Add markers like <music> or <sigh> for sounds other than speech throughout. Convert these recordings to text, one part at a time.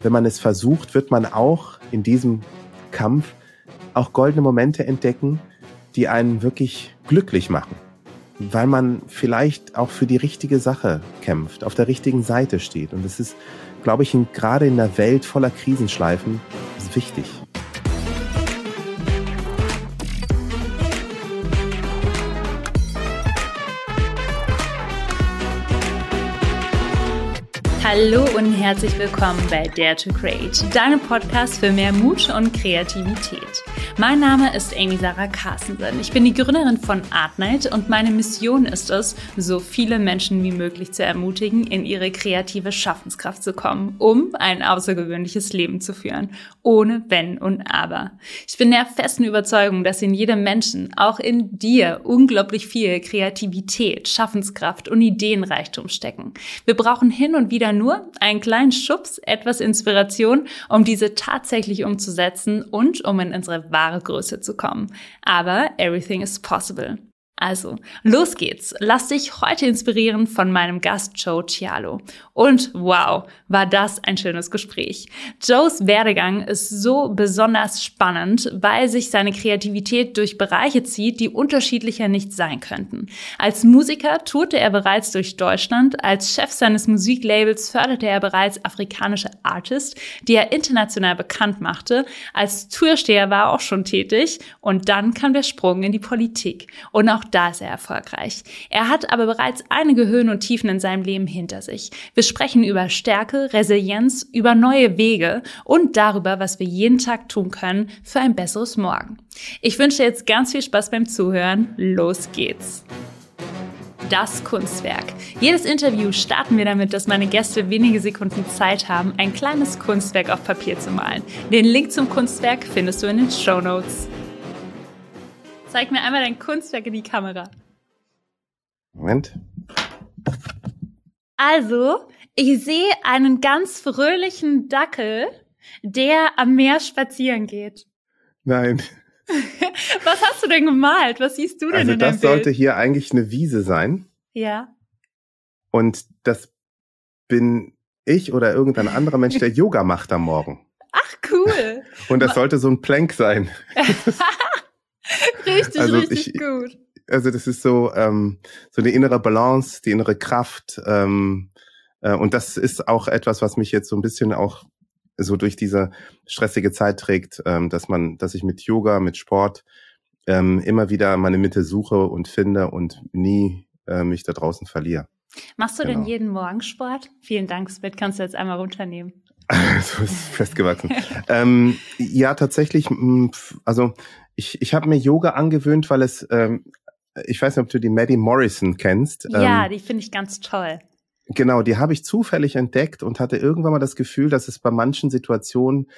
Wenn man es versucht, wird man auch in diesem Kampf auch goldene Momente entdecken, die einen wirklich glücklich machen. Weil man vielleicht auch für die richtige Sache kämpft, auf der richtigen Seite steht. Und es ist, glaube ich, gerade in einer Welt voller Krisenschleifen wichtig. Hallo und herzlich willkommen bei Dare to Create, deinem Podcast für mehr Mut und Kreativität. Mein Name ist Amy Sarah Carstensen. Ich bin die Gründerin von Artnight und meine Mission ist es, so viele Menschen wie möglich zu ermutigen, in ihre kreative Schaffenskraft zu kommen, um ein außergewöhnliches Leben zu führen, ohne Wenn und Aber. Ich bin der festen Überzeugung, dass in jedem Menschen, auch in dir, unglaublich viel Kreativität, Schaffenskraft und Ideenreichtum stecken. Wir brauchen hin und wieder nur einen kleinen Schubs, etwas Inspiration, um diese tatsächlich umzusetzen und um in unsere wahre wahre Größe zu kommen. Aber everything is possible. Also, los geht's. Lass dich heute inspirieren von meinem Gast Joe Cialo. Und wow, war das ein schönes Gespräch. Joes Werdegang ist so besonders spannend, weil sich seine Kreativität durch Bereiche zieht, die unterschiedlicher nicht sein könnten. Als Musiker tourte er bereits durch Deutschland, als Chef seines Musiklabels förderte er bereits afrikanische Artists, die er international bekannt machte. Als Toursteher war er auch schon tätig und dann kam der Sprung in die Politik. Und auch da ist er erfolgreich. Er hat aber bereits einige Höhen und Tiefen in seinem Leben hinter sich. Wir sprechen über Stärke, Resilienz, über neue Wege und darüber, was wir jeden Tag tun können für ein besseres Morgen. Ich wünsche jetzt ganz viel Spaß beim Zuhören. Los geht's! das Kunstwerk. Jedes Interview starten wir damit, dass meine Gäste wenige Sekunden Zeit haben, ein kleines Kunstwerk auf Papier zu malen. Den Link zum Kunstwerk findest du in den Show Notes. Zeig mir einmal dein Kunstwerk in die Kamera. Moment. Also, ich sehe einen ganz fröhlichen Dackel, der am Meer spazieren geht. Nein. <laughs> Was hast du denn gemalt? Was siehst du denn also in dem Bild? Das sollte hier eigentlich eine Wiese sein. Ja. Und das bin ich oder irgendein anderer Mensch, der <laughs> Yoga macht am Morgen. Ach, cool. Und das sollte so ein Plank sein. <laughs> <laughs> richtig, also richtig ich, gut. Also das ist so ähm, so eine innere Balance, die innere Kraft. Ähm, äh, und das ist auch etwas, was mich jetzt so ein bisschen auch so durch diese stressige Zeit trägt, ähm, dass man, dass ich mit Yoga, mit Sport ähm, immer wieder meine Mitte suche und finde und nie äh, mich da draußen verliere. Machst du genau. denn jeden Morgen Sport? Vielen Dank, Spit, kannst du jetzt einmal runternehmen. <laughs> so ist festgewachsen. ähm, ja, tatsächlich. Also ich, ich habe mir Yoga angewöhnt, weil es, ähm, ich weiß nicht, ob du die Maddie Morrison kennst. Ja, ähm, die finde ich ganz toll. Genau, die habe ich zufällig entdeckt und hatte irgendwann mal das Gefühl, dass es bei manchen Situationen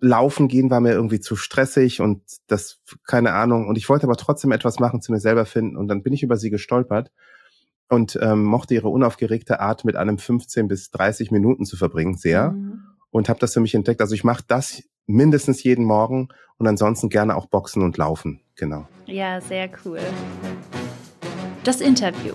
Laufen gehen war mir irgendwie zu stressig und das, keine Ahnung. Und ich wollte aber trotzdem etwas machen, zu mir selber finden. Und dann bin ich über sie gestolpert und ähm, mochte ihre unaufgeregte Art mit einem 15 bis 30 Minuten zu verbringen sehr mhm. und habe das für mich entdeckt. Also ich mache das mindestens jeden Morgen und ansonsten gerne auch Boxen und Laufen. Genau. Ja, sehr cool. Das Interview.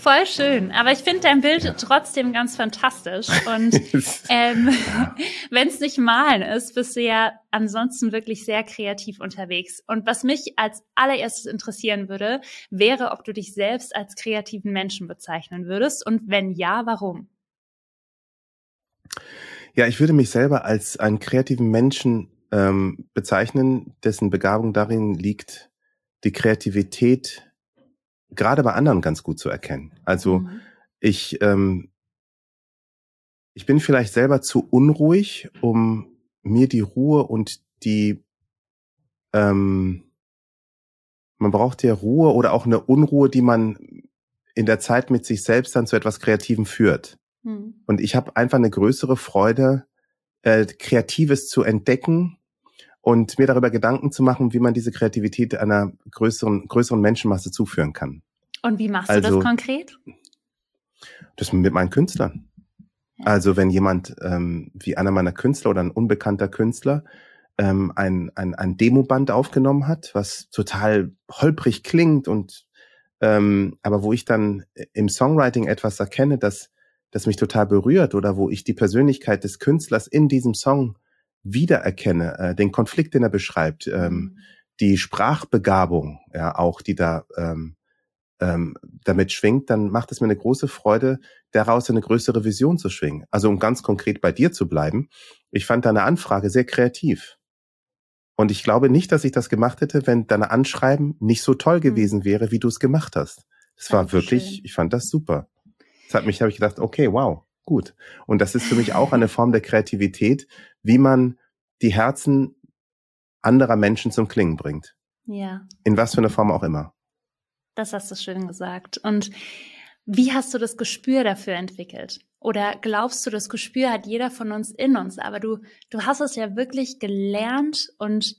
Voll schön. Aber ich finde dein Bild ja. trotzdem ganz fantastisch. Und <laughs> ähm, <laughs> wenn es nicht malen ist, bist du ja ansonsten wirklich sehr kreativ unterwegs. Und was mich als allererstes interessieren würde, wäre, ob du dich selbst als kreativen Menschen bezeichnen würdest. Und wenn ja, warum? Ja, ich würde mich selber als einen kreativen Menschen ähm, bezeichnen, dessen Begabung darin liegt, die Kreativität gerade bei anderen ganz gut zu erkennen. Also mhm. ich, ähm, ich bin vielleicht selber zu unruhig, um mir die Ruhe und die, ähm, man braucht ja Ruhe oder auch eine Unruhe, die man in der Zeit mit sich selbst dann zu etwas Kreativem führt. Mhm. Und ich habe einfach eine größere Freude, äh, Kreatives zu entdecken und mir darüber Gedanken zu machen, wie man diese Kreativität einer größeren, größeren Menschenmasse zuführen kann. Und wie machst also, du das also konkret? Das mit meinen Künstlern. Also wenn jemand ähm, wie einer meiner Künstler oder ein unbekannter Künstler ähm, ein, ein, ein Demoband aufgenommen hat, was total holprig klingt und ähm, aber wo ich dann im Songwriting etwas erkenne, das das mich total berührt oder wo ich die Persönlichkeit des Künstlers in diesem Song wiedererkenne, äh, den Konflikt, den er beschreibt, ähm, mhm. die Sprachbegabung, ja auch, die da ähm, ähm, damit schwingt, dann macht es mir eine große Freude, daraus eine größere Vision zu schwingen. Also um ganz konkret bei dir zu bleiben, ich fand deine Anfrage sehr kreativ. Und ich glaube nicht, dass ich das gemacht hätte, wenn deine Anschreiben nicht so toll mhm. gewesen wäre, wie du es gemacht hast. Es war wirklich, ich fand das super. Das hat mich, habe ich gedacht, okay, wow, gut. Und das ist für mich auch eine Form der Kreativität, wie man die Herzen anderer Menschen zum Klingen bringt. Ja. In was für eine Form auch immer. Das hast du schön gesagt. Und wie hast du das Gespür dafür entwickelt? Oder glaubst du, das Gespür hat jeder von uns in uns, aber du, du hast es ja wirklich gelernt und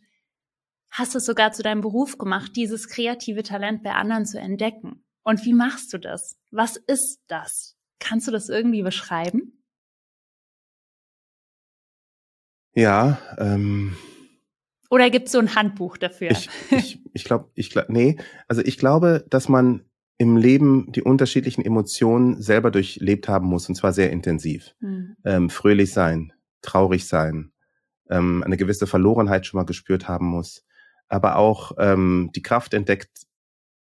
hast es sogar zu deinem Beruf gemacht, dieses kreative Talent bei anderen zu entdecken. Und wie machst du das? Was ist das? Kannst du das irgendwie beschreiben? Ja, ähm, oder gibt es so ein Handbuch dafür? Ich, ich, ich glaube, ich glaub, nee. Also ich glaube, dass man im Leben die unterschiedlichen Emotionen selber durchlebt haben muss, und zwar sehr intensiv. Hm. Ähm, fröhlich sein, traurig sein, ähm, eine gewisse Verlorenheit schon mal gespürt haben muss, aber auch ähm, die Kraft entdeckt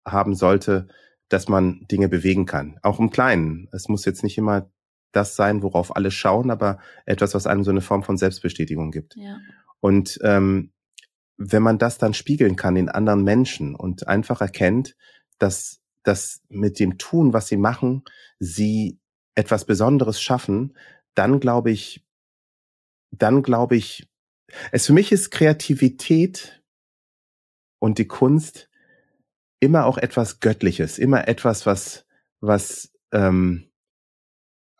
haben sollte, dass man Dinge bewegen kann, auch im Kleinen. Es muss jetzt nicht immer das sein, worauf alle schauen, aber etwas, was einem so eine Form von Selbstbestätigung gibt. Ja. Und ähm, wenn man das dann spiegeln kann in anderen Menschen und einfach erkennt, dass das mit dem Tun, was sie machen, sie etwas Besonderes schaffen, dann glaube ich, dann glaube ich, es für mich ist Kreativität und die Kunst immer auch etwas Göttliches, immer etwas, was, was ähm,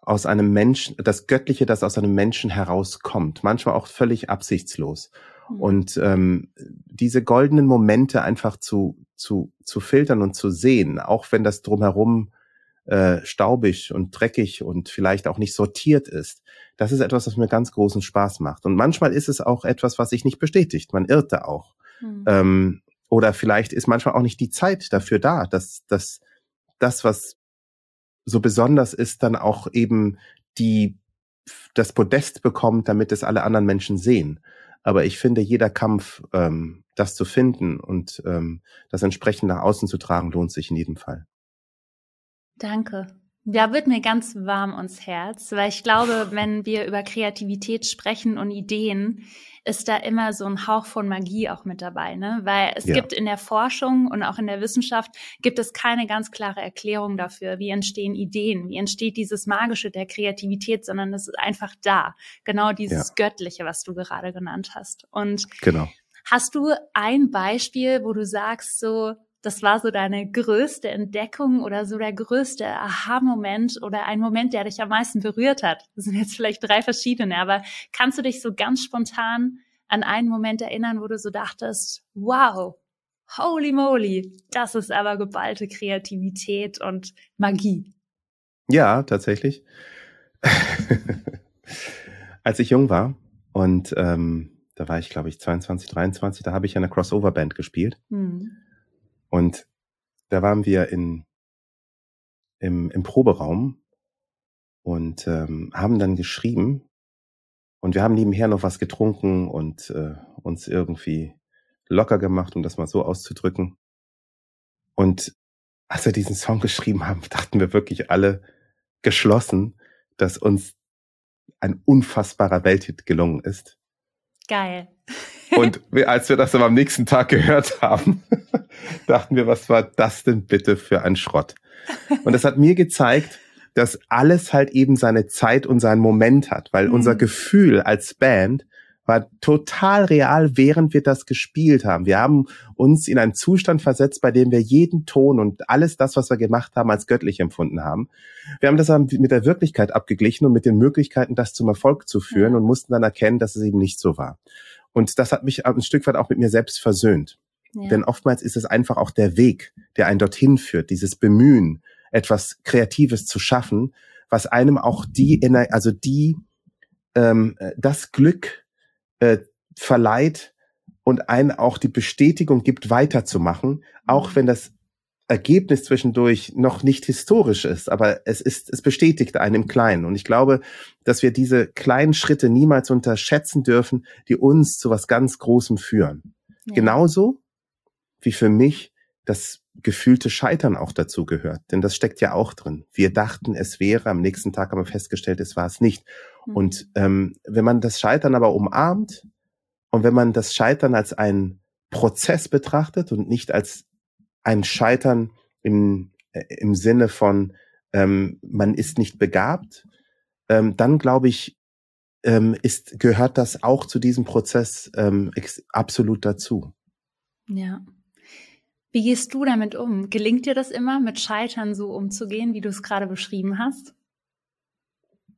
aus einem Menschen, das Göttliche, das aus einem Menschen herauskommt, manchmal auch völlig absichtslos. Mhm. Und ähm, diese goldenen Momente einfach zu, zu, zu filtern und zu sehen, auch wenn das drumherum äh, staubig und dreckig und vielleicht auch nicht sortiert ist, das ist etwas, was mir ganz großen Spaß macht. Und manchmal ist es auch etwas, was sich nicht bestätigt. Man irrt da auch. Mhm. Ähm, oder vielleicht ist manchmal auch nicht die Zeit dafür da, dass, dass das, was so besonders ist, dann auch eben die das Podest bekommt, damit es alle anderen Menschen sehen. Aber ich finde, jeder Kampf, ähm, das zu finden und ähm, das entsprechend nach außen zu tragen, lohnt sich in jedem Fall. Danke. Da wird mir ganz warm ums Herz, weil ich glaube, wenn wir über Kreativität sprechen und Ideen, ist da immer so ein Hauch von Magie auch mit dabei, ne? Weil es ja. gibt in der Forschung und auch in der Wissenschaft gibt es keine ganz klare Erklärung dafür, wie entstehen Ideen, wie entsteht dieses Magische der Kreativität, sondern es ist einfach da. Genau dieses ja. Göttliche, was du gerade genannt hast. Und genau. hast du ein Beispiel, wo du sagst so, das war so deine größte Entdeckung oder so der größte Aha-Moment oder ein Moment, der dich am meisten berührt hat? Das sind jetzt vielleicht drei verschiedene, aber kannst du dich so ganz spontan an einen Moment erinnern, wo du so dachtest, wow, holy moly, das ist aber geballte Kreativität und Magie. Ja, tatsächlich. <laughs> Als ich jung war und ähm, da war ich, glaube ich, 22, 23, da habe ich eine Crossover-Band gespielt. Hm. Und da waren wir in, im, im Proberaum und ähm, haben dann geschrieben. Und wir haben nebenher noch was getrunken und äh, uns irgendwie locker gemacht, um das mal so auszudrücken. Und als wir diesen Song geschrieben haben, <laughs> dachten wir wirklich alle geschlossen, dass uns ein unfassbarer Welthit gelungen ist. Geil. Und als wir das aber am nächsten Tag gehört haben, <laughs> dachten wir, was war das denn bitte für ein Schrott? Und das hat mir gezeigt, dass alles halt eben seine Zeit und seinen Moment hat, weil mhm. unser Gefühl als Band war total real, während wir das gespielt haben. Wir haben uns in einen Zustand versetzt, bei dem wir jeden Ton und alles das, was wir gemacht haben, als göttlich empfunden haben. Wir haben das mit der Wirklichkeit abgeglichen und mit den Möglichkeiten, das zum Erfolg zu führen ja. und mussten dann erkennen, dass es eben nicht so war. Und das hat mich ein Stück weit auch mit mir selbst versöhnt. Ja. Denn oftmals ist es einfach auch der Weg, der einen dorthin führt, dieses Bemühen, etwas Kreatives zu schaffen, was einem auch die, also die, ähm, das Glück äh, verleiht und einen auch die Bestätigung gibt, weiterzumachen, auch mhm. wenn das Ergebnis zwischendurch noch nicht historisch ist, aber es ist, es bestätigt einen im Kleinen. Und ich glaube, dass wir diese kleinen Schritte niemals unterschätzen dürfen, die uns zu was ganz Großem führen. Ja. Genauso wie für mich das gefühlte Scheitern auch dazu gehört. Denn das steckt ja auch drin. Wir dachten, es wäre, am nächsten Tag haben wir festgestellt, es war es nicht. Mhm. Und ähm, wenn man das Scheitern aber umarmt und wenn man das Scheitern als einen Prozess betrachtet und nicht als ein Scheitern im, äh, im Sinne von, ähm, man ist nicht begabt, ähm, dann glaube ich, ähm, ist, gehört das auch zu diesem Prozess ähm, absolut dazu. Ja. Wie gehst du damit um? Gelingt dir das immer, mit Scheitern so umzugehen, wie du es gerade beschrieben hast?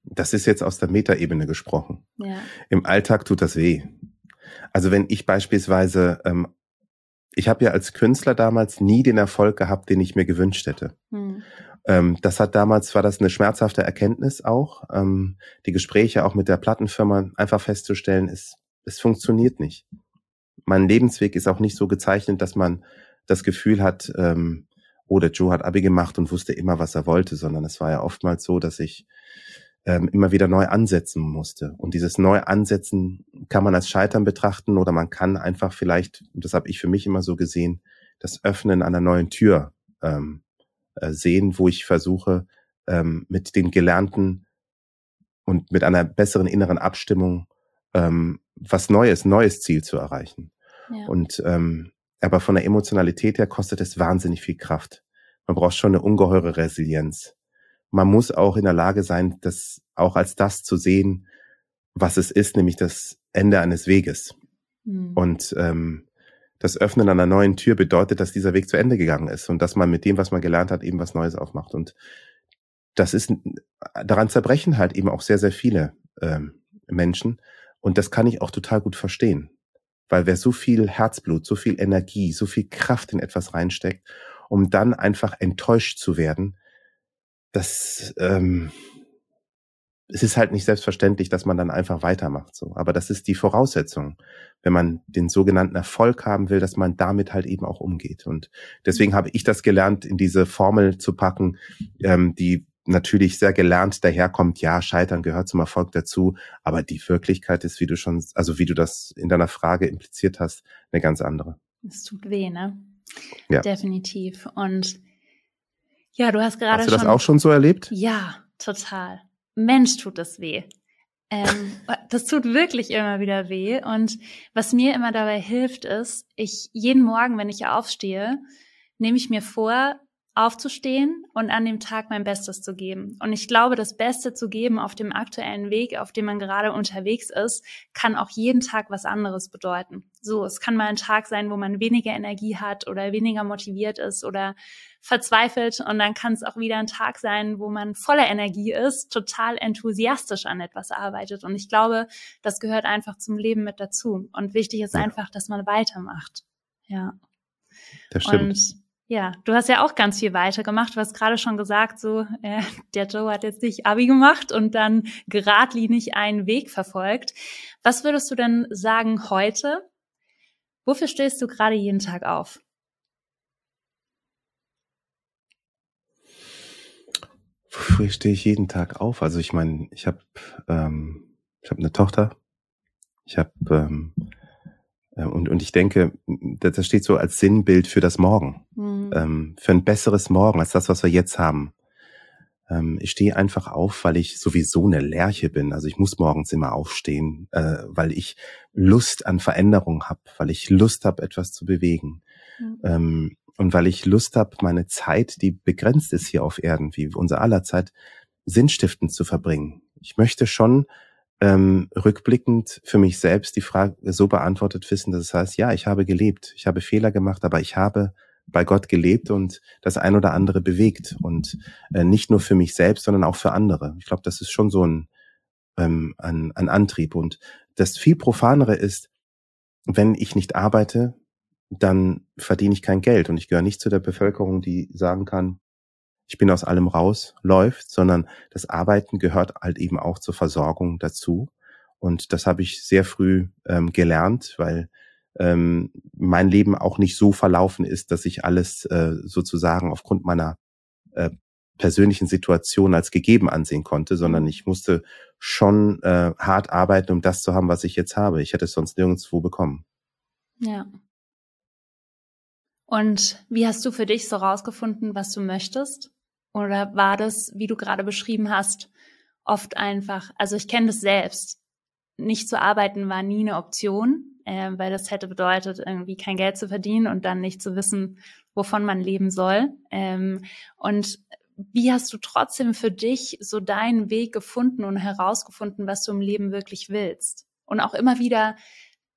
Das ist jetzt aus der Metaebene gesprochen. Ja. Im Alltag tut das weh. Also wenn ich beispielsweise ähm, ich habe ja als Künstler damals nie den Erfolg gehabt, den ich mir gewünscht hätte. Hm. Ähm, das hat damals, war das eine schmerzhafte Erkenntnis auch. Ähm, die Gespräche auch mit der Plattenfirma einfach festzustellen, es, es funktioniert nicht. Mein Lebensweg ist auch nicht so gezeichnet, dass man das Gefühl hat, ähm, oh, der Joe hat Abi gemacht und wusste immer, was er wollte, sondern es war ja oftmals so, dass ich ähm, immer wieder neu ansetzen musste. Und dieses neu ansetzen kann man als Scheitern betrachten oder man kann einfach vielleicht, das habe ich für mich immer so gesehen, das Öffnen einer neuen Tür ähm, äh, sehen, wo ich versuche, ähm, mit den Gelernten und mit einer besseren inneren Abstimmung ähm, was Neues, neues Ziel zu erreichen. Ja. Und ähm, aber von der Emotionalität her kostet es wahnsinnig viel Kraft. Man braucht schon eine ungeheure Resilienz man muss auch in der Lage sein, das auch als das zu sehen, was es ist, nämlich das Ende eines Weges. Mhm. Und ähm, das Öffnen einer neuen Tür bedeutet, dass dieser Weg zu Ende gegangen ist und dass man mit dem, was man gelernt hat, eben was Neues aufmacht. Und das ist daran zerbrechen halt eben auch sehr, sehr viele ähm, Menschen. Und das kann ich auch total gut verstehen. Weil wer so viel Herzblut, so viel Energie, so viel Kraft in etwas reinsteckt, um dann einfach enttäuscht zu werden, das ähm, es ist halt nicht selbstverständlich, dass man dann einfach weitermacht so. Aber das ist die Voraussetzung, wenn man den sogenannten Erfolg haben will, dass man damit halt eben auch umgeht. Und deswegen habe ich das gelernt, in diese Formel zu packen, ähm, die natürlich sehr gelernt daherkommt, ja, Scheitern gehört zum Erfolg dazu, aber die Wirklichkeit ist, wie du schon, also wie du das in deiner Frage impliziert hast, eine ganz andere. Es tut weh, ne? Ja. Definitiv. Und ja, du hast gerade schon. Hast du das auch schon so erlebt? Ja, total. Mensch, tut das weh. Ähm, <laughs> das tut wirklich immer wieder weh. Und was mir immer dabei hilft, ist, ich jeden Morgen, wenn ich aufstehe, nehme ich mir vor, aufzustehen und an dem Tag mein Bestes zu geben. Und ich glaube, das Beste zu geben auf dem aktuellen Weg, auf dem man gerade unterwegs ist, kann auch jeden Tag was anderes bedeuten. So, es kann mal ein Tag sein, wo man weniger Energie hat oder weniger motiviert ist oder verzweifelt. Und dann kann es auch wieder ein Tag sein, wo man voller Energie ist, total enthusiastisch an etwas arbeitet. Und ich glaube, das gehört einfach zum Leben mit dazu. Und wichtig ist einfach, dass man weitermacht. Ja. Das stimmt. Und ja, du hast ja auch ganz viel weitergemacht. Du hast gerade schon gesagt, so äh, der Joe hat jetzt nicht Abi gemacht und dann geradlinig einen Weg verfolgt. Was würdest du denn sagen heute? Wofür stehst du gerade jeden Tag auf? Wofür stehe ich jeden Tag auf? Also ich meine, ich habe ähm, ich habe eine Tochter. Ich habe ähm, und, und ich denke, das steht so als Sinnbild für das Morgen, mhm. ähm, für ein besseres Morgen als das, was wir jetzt haben. Ähm, ich stehe einfach auf, weil ich sowieso eine Lerche bin. Also ich muss morgens immer aufstehen, äh, weil ich Lust an Veränderung habe, weil ich Lust habe, etwas zu bewegen. Mhm. Ähm, und weil ich Lust habe, meine Zeit, die begrenzt ist hier auf Erden, wie unser aller Zeit, sinnstiftend zu verbringen. Ich möchte schon ähm, rückblickend für mich selbst die Frage so beantwortet wissen, dass es heißt, ja, ich habe gelebt, ich habe Fehler gemacht, aber ich habe bei Gott gelebt und das ein oder andere bewegt und äh, nicht nur für mich selbst, sondern auch für andere. Ich glaube, das ist schon so ein, ähm, ein, ein Antrieb und das viel profanere ist, wenn ich nicht arbeite, dann verdiene ich kein Geld und ich gehöre nicht zu der Bevölkerung, die sagen kann, ich bin aus allem raus, läuft, sondern das Arbeiten gehört halt eben auch zur Versorgung dazu. Und das habe ich sehr früh ähm, gelernt, weil ähm, mein Leben auch nicht so verlaufen ist, dass ich alles äh, sozusagen aufgrund meiner äh, persönlichen Situation als gegeben ansehen konnte, sondern mhm. ich musste schon äh, hart arbeiten, um das zu haben, was ich jetzt habe. Ich hätte es sonst nirgendwo bekommen. Ja. Und wie hast du für dich so rausgefunden, was du möchtest? Oder war das, wie du gerade beschrieben hast, oft einfach, also ich kenne das selbst. Nicht zu arbeiten war nie eine Option, äh, weil das hätte bedeutet, irgendwie kein Geld zu verdienen und dann nicht zu wissen, wovon man leben soll. Ähm, und wie hast du trotzdem für dich so deinen Weg gefunden und herausgefunden, was du im Leben wirklich willst? Und auch immer wieder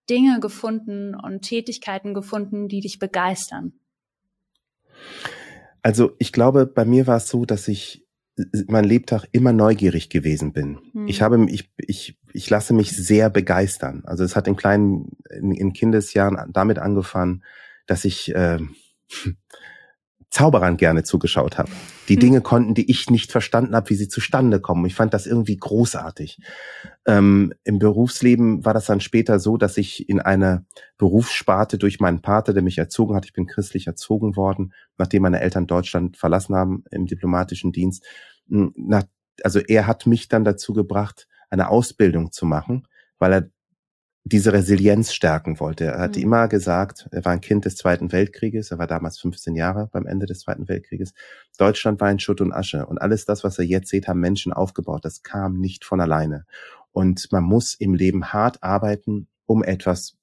Dinge gefunden und Tätigkeiten gefunden, die dich begeistern? Also ich glaube, bei mir war es so, dass ich mein Lebtag immer neugierig gewesen bin. Hm. Ich habe ich ich ich lasse mich sehr begeistern. Also es hat in kleinen in, in Kindesjahren damit angefangen, dass ich äh, <laughs> Zauberern gerne zugeschaut habe. Die hm. Dinge konnten, die ich nicht verstanden habe, wie sie zustande kommen. Ich fand das irgendwie großartig. Ähm, Im Berufsleben war das dann später so, dass ich in einer Berufssparte durch meinen Pater, der mich erzogen hat, ich bin christlich erzogen worden, nachdem meine Eltern Deutschland verlassen haben im diplomatischen Dienst. Hm, nach, also er hat mich dann dazu gebracht, eine Ausbildung zu machen, weil er diese Resilienz stärken wollte. Er hat mhm. immer gesagt, er war ein Kind des Zweiten Weltkrieges, er war damals 15 Jahre beim Ende des Zweiten Weltkrieges. Deutschland war in Schutt und Asche und alles das, was er jetzt sieht, haben Menschen aufgebaut. Das kam nicht von alleine. Und man muss im Leben hart arbeiten, um etwas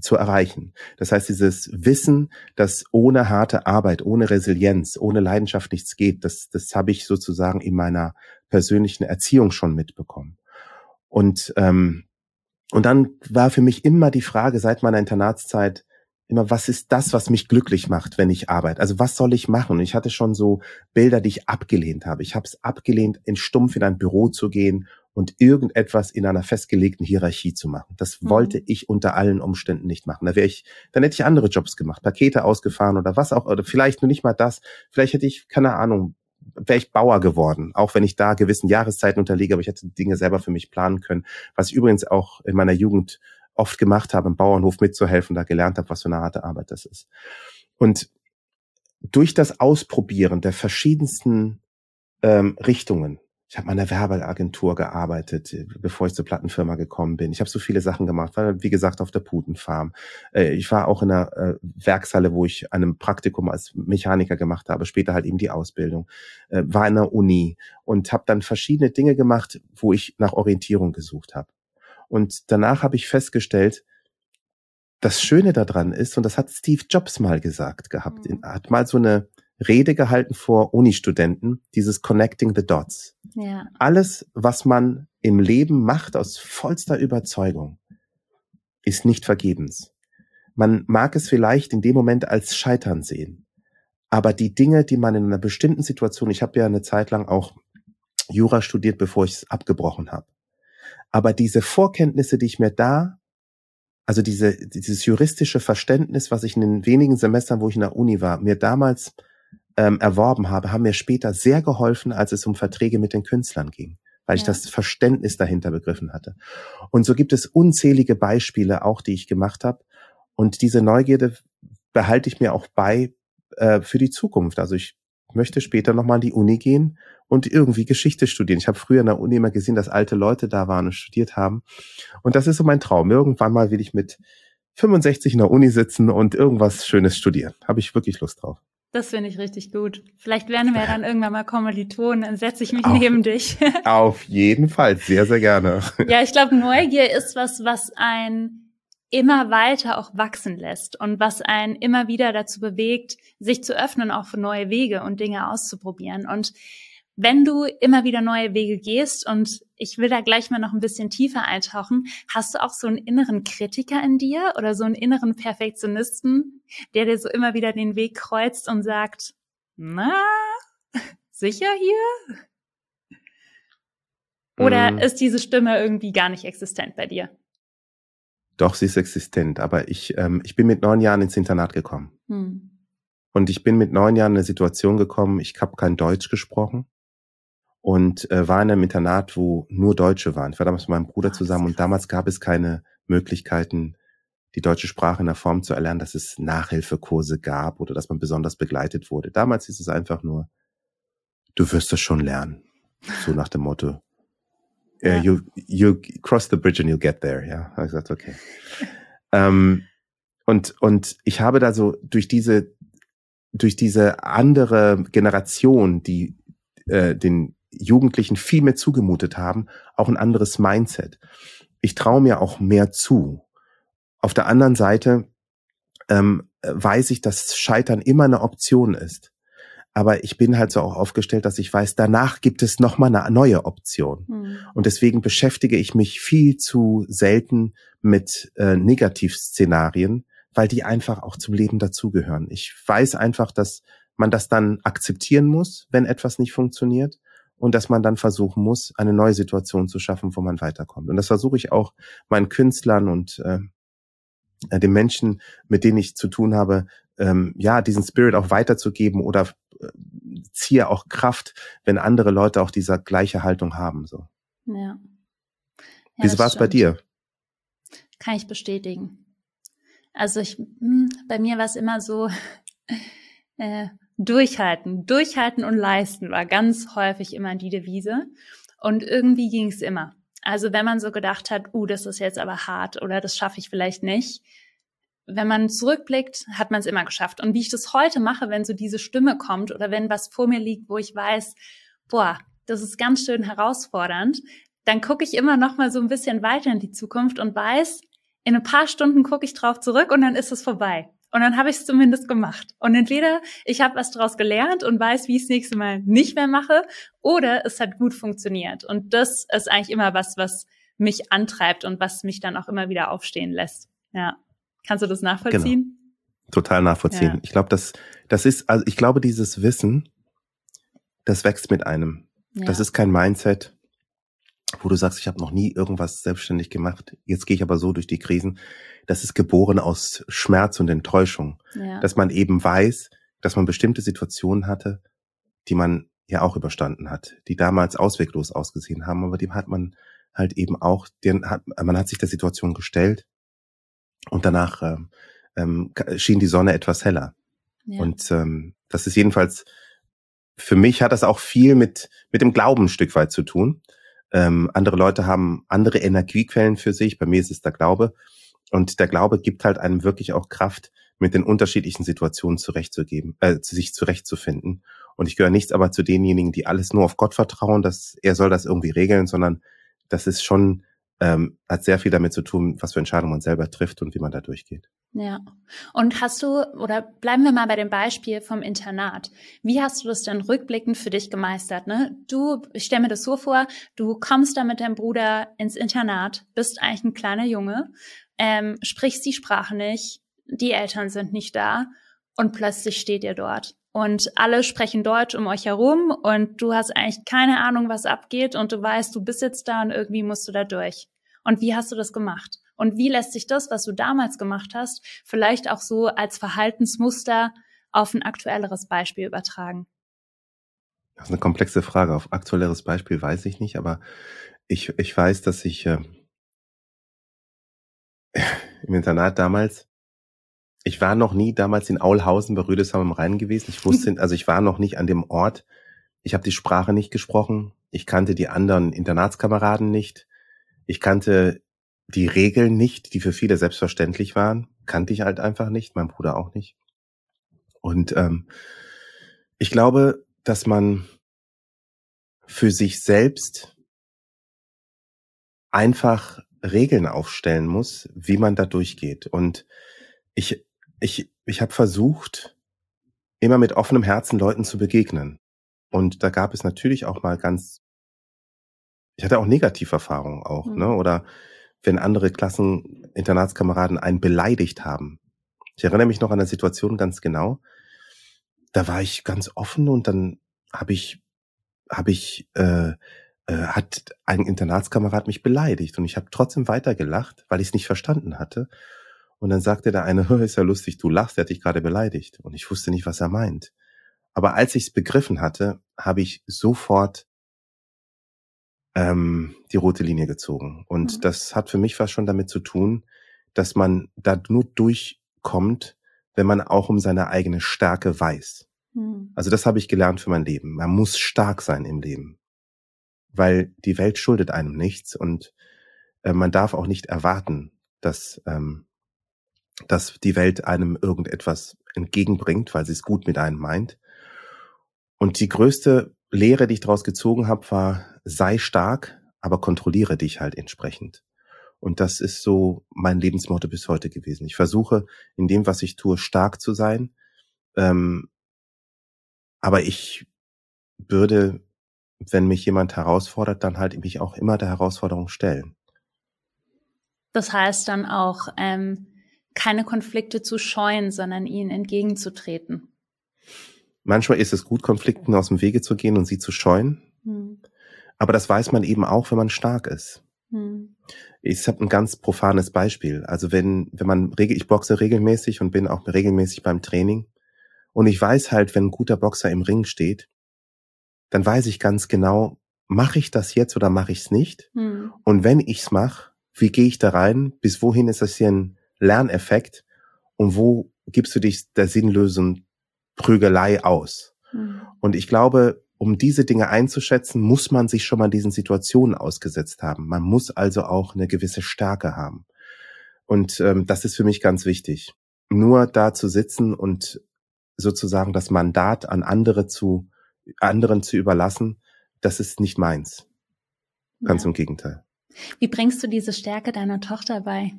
zu erreichen. Das heißt, dieses Wissen, dass ohne harte Arbeit, ohne Resilienz, ohne Leidenschaft nichts geht, das, das habe ich sozusagen in meiner persönlichen Erziehung schon mitbekommen. Und ähm, und dann war für mich immer die Frage seit meiner Internatszeit immer, was ist das, was mich glücklich macht, wenn ich arbeite? Also was soll ich machen? Und ich hatte schon so Bilder, die ich abgelehnt habe. Ich habe es abgelehnt, in stumpf in ein Büro zu gehen und irgendetwas in einer festgelegten Hierarchie zu machen. Das mhm. wollte ich unter allen Umständen nicht machen. Da wäre ich, dann hätte ich andere Jobs gemacht, Pakete ausgefahren oder was auch, oder vielleicht nur nicht mal das. Vielleicht hätte ich, keine Ahnung, wäre ich Bauer geworden, auch wenn ich da gewissen Jahreszeiten unterliege, aber ich hätte Dinge selber für mich planen können, was ich übrigens auch in meiner Jugend oft gemacht habe, im Bauernhof mitzuhelfen, da gelernt habe, was für eine harte Arbeit das ist. Und durch das Ausprobieren der verschiedensten ähm, Richtungen, ich habe mal in einer Werbeagentur gearbeitet, bevor ich zur Plattenfirma gekommen bin. Ich habe so viele Sachen gemacht, war wie gesagt auf der Putenfarm. Äh, ich war auch in einer äh, Werkshalle, wo ich einem Praktikum als Mechaniker gemacht habe, später halt eben die Ausbildung. Äh, war in der Uni und habe dann verschiedene Dinge gemacht, wo ich nach Orientierung gesucht habe. Und danach habe ich festgestellt, das Schöne daran ist, und das hat Steve Jobs mal gesagt gehabt, mhm. hat mal so eine Rede gehalten vor Uni-Studenten, dieses Connecting the Dots. Ja. Alles, was man im Leben macht aus vollster Überzeugung, ist nicht vergebens. Man mag es vielleicht in dem Moment als Scheitern sehen, aber die Dinge, die man in einer bestimmten Situation, ich habe ja eine Zeit lang auch Jura studiert, bevor ich es abgebrochen habe, aber diese Vorkenntnisse, die ich mir da also diese, dieses juristische Verständnis, was ich in den wenigen Semestern, wo ich in der Uni war, mir damals ähm, erworben habe, haben mir später sehr geholfen, als es um Verträge mit den Künstlern ging, weil ja. ich das Verständnis dahinter begriffen hatte. Und so gibt es unzählige Beispiele auch, die ich gemacht habe. Und diese Neugierde behalte ich mir auch bei äh, für die Zukunft. Also ich möchte später nochmal an die Uni gehen und irgendwie Geschichte studieren. Ich habe früher in der Uni immer gesehen, dass alte Leute da waren und studiert haben. Und das ist so mein Traum. Irgendwann mal will ich mit 65 in der Uni sitzen und irgendwas Schönes studieren. Habe ich wirklich Lust drauf. Das finde ich richtig gut. Vielleicht werden wir dann irgendwann mal Kommilitonen, dann setze ich mich auf, neben dich. <laughs> auf jeden Fall, sehr, sehr gerne. Ja, ich glaube, Neugier ist was, was ein immer weiter auch wachsen lässt und was einen immer wieder dazu bewegt, sich zu öffnen, auch für neue Wege und Dinge auszuprobieren. Und wenn du immer wieder neue Wege gehst und ich will da gleich mal noch ein bisschen tiefer eintauchen, hast du auch so einen inneren Kritiker in dir oder so einen inneren Perfektionisten, der dir so immer wieder den Weg kreuzt und sagt, na, sicher hier? Oder mm. ist diese Stimme irgendwie gar nicht existent bei dir? Doch, sie ist existent, aber ich, ähm, ich bin mit neun Jahren ins Internat gekommen. Hm. Und ich bin mit neun Jahren in eine Situation gekommen, ich habe kein Deutsch gesprochen und äh, war in einem Internat, wo nur Deutsche waren. Ich war damals mit meinem Bruder zusammen und damals gab es keine Möglichkeiten, die deutsche Sprache in der Form zu erlernen, dass es Nachhilfekurse gab oder dass man besonders begleitet wurde. Damals ist es einfach nur, du wirst es schon lernen. So nach dem Motto, ja. uh, you, you cross the bridge and you'll get there. Ja, habe ich gesagt, okay. ähm, und, und ich habe da so durch diese, durch diese andere Generation, die äh, den Jugendlichen viel mehr zugemutet haben, auch ein anderes Mindset. Ich traue mir auch mehr zu. Auf der anderen Seite ähm, weiß ich, dass Scheitern immer eine Option ist. Aber ich bin halt so auch aufgestellt, dass ich weiß, danach gibt es noch mal eine neue Option. Mhm. Und deswegen beschäftige ich mich viel zu selten mit äh, Negativszenarien, weil die einfach auch zum Leben dazugehören. Ich weiß einfach, dass man das dann akzeptieren muss, wenn etwas nicht funktioniert und dass man dann versuchen muss, eine neue Situation zu schaffen, wo man weiterkommt. Und das versuche ich auch meinen Künstlern und äh, äh, den Menschen, mit denen ich zu tun habe, ähm, ja, diesen Spirit auch weiterzugeben oder äh, ziehe auch Kraft, wenn andere Leute auch diese gleiche Haltung haben. So. Ja. ja Wie war es bei dir? Kann ich bestätigen. Also ich, hm, bei mir war es immer so, <laughs> äh, durchhalten, durchhalten und leisten war ganz häufig immer die Devise. Und irgendwie ging es immer. Also wenn man so gedacht hat, uh, das ist jetzt aber hart oder das schaffe ich vielleicht nicht, wenn man zurückblickt, hat man es immer geschafft. Und wie ich das heute mache, wenn so diese Stimme kommt oder wenn was vor mir liegt, wo ich weiß, boah, das ist ganz schön herausfordernd, dann gucke ich immer noch mal so ein bisschen weiter in die Zukunft und weiß, in ein paar Stunden gucke ich drauf zurück und dann ist es vorbei. Und dann habe ich es zumindest gemacht. Und entweder ich habe was daraus gelernt und weiß, wie ich es nächste Mal nicht mehr mache, oder es hat gut funktioniert. Und das ist eigentlich immer was, was mich antreibt und was mich dann auch immer wieder aufstehen lässt. Ja. Kannst du das nachvollziehen? Genau. Total nachvollziehen. Ja. Ich glaube, das, das ist, also ich glaube, dieses Wissen, das wächst mit einem. Ja. Das ist kein Mindset, wo du sagst, ich habe noch nie irgendwas selbstständig gemacht. Jetzt gehe ich aber so durch die Krisen. Das ist geboren aus Schmerz und Enttäuschung. Ja. Dass man eben weiß, dass man bestimmte Situationen hatte, die man ja auch überstanden hat, die damals ausweglos ausgesehen haben, aber die hat man halt eben auch, den hat, man hat sich der Situation gestellt und danach ähm, ähm, schien die Sonne etwas heller. Ja. Und ähm, das ist jedenfalls, für mich hat das auch viel mit, mit dem Glauben ein Stück weit zu tun. Ähm, andere Leute haben andere Energiequellen für sich. Bei mir ist es der Glaube. Und der Glaube gibt halt einem wirklich auch Kraft, mit den unterschiedlichen Situationen zurechtzugeben, äh, sich zurechtzufinden. Und ich gehöre nichts aber zu denjenigen, die alles nur auf Gott vertrauen, dass er soll das irgendwie regeln, sondern das ist schon ähm, hat sehr viel damit zu tun, was für Entscheidungen man selber trifft und wie man da durchgeht. Ja. Und hast du, oder bleiben wir mal bei dem Beispiel vom Internat. Wie hast du das denn rückblickend für dich gemeistert? Ne? Du, ich stelle mir das so vor, du kommst da mit deinem Bruder ins Internat, bist eigentlich ein kleiner Junge, ähm, sprichst die Sprache nicht, die Eltern sind nicht da und plötzlich steht ihr dort und alle sprechen Deutsch um euch herum und du hast eigentlich keine Ahnung, was abgeht und du weißt, du bist jetzt da und irgendwie musst du da durch. Und wie hast du das gemacht? Und wie lässt sich das, was du damals gemacht hast, vielleicht auch so als Verhaltensmuster auf ein aktuelleres Beispiel übertragen? Das ist eine komplexe Frage. Auf aktuelleres Beispiel weiß ich nicht, aber ich, ich weiß, dass ich äh, <laughs> im Internat damals ich war noch nie damals in Aulhausen bei Rüdesheim im Rhein gewesen. Ich wusste, <laughs> also ich war noch nicht an dem Ort. Ich habe die Sprache nicht gesprochen. Ich kannte die anderen Internatskameraden nicht. Ich kannte die Regeln nicht, die für viele selbstverständlich waren. Kannte ich halt einfach nicht, mein Bruder auch nicht. Und ähm, ich glaube, dass man für sich selbst einfach Regeln aufstellen muss, wie man da durchgeht. Und ich ich, ich habe versucht, immer mit offenem Herzen Leuten zu begegnen. Und da gab es natürlich auch mal ganz, ich hatte auch Negativerfahrungen auch, mhm. ne? Oder wenn andere Klassen, Internatskameraden einen beleidigt haben. Ich erinnere mich noch an eine Situation ganz genau. Da war ich ganz offen und dann habe ich, habe ich, äh, äh, hat ein Internatskamerad mich beleidigt und ich habe trotzdem weitergelacht, weil ich es nicht verstanden hatte. Und dann sagte der eine, <laughs> ist ja lustig, du lachst, er hat dich gerade beleidigt. Und ich wusste nicht, was er meint. Aber als ich es begriffen hatte, habe ich sofort ähm, die rote Linie gezogen. Und mhm. das hat für mich was schon damit zu tun, dass man da nur durchkommt, wenn man auch um seine eigene Stärke weiß. Mhm. Also das habe ich gelernt für mein Leben. Man muss stark sein im Leben, weil die Welt schuldet einem nichts und äh, man darf auch nicht erwarten, dass ähm, dass die Welt einem irgendetwas entgegenbringt, weil sie es gut mit einem meint. Und die größte Lehre, die ich daraus gezogen habe, war, sei stark, aber kontrolliere dich halt entsprechend. Und das ist so mein Lebensmotto bis heute gewesen. Ich versuche in dem, was ich tue, stark zu sein. Ähm, aber ich würde, wenn mich jemand herausfordert, dann halt mich auch immer der Herausforderung stellen. Das heißt dann auch, ähm, keine Konflikte zu scheuen, sondern ihnen entgegenzutreten. Manchmal ist es gut, Konflikten aus dem Wege zu gehen und sie zu scheuen. Hm. Aber das weiß man eben auch, wenn man stark ist. Hm. Ich habe ein ganz profanes Beispiel. Also wenn, wenn man regel, ich boxe regelmäßig und bin auch regelmäßig beim Training. Und ich weiß halt, wenn ein guter Boxer im Ring steht, dann weiß ich ganz genau, mache ich das jetzt oder mache ich es nicht? Hm. Und wenn ich's mache, wie gehe ich da rein? Bis wohin ist das hier ein Lerneffekt? Und wo gibst du dich der sinnlosen Prügelei aus? Hm. Und ich glaube, um diese Dinge einzuschätzen, muss man sich schon mal diesen Situationen ausgesetzt haben. Man muss also auch eine gewisse Stärke haben. Und ähm, das ist für mich ganz wichtig. Nur da zu sitzen und sozusagen das Mandat an andere zu anderen zu überlassen, das ist nicht meins. Ganz ja. im Gegenteil. Wie bringst du diese Stärke deiner Tochter bei?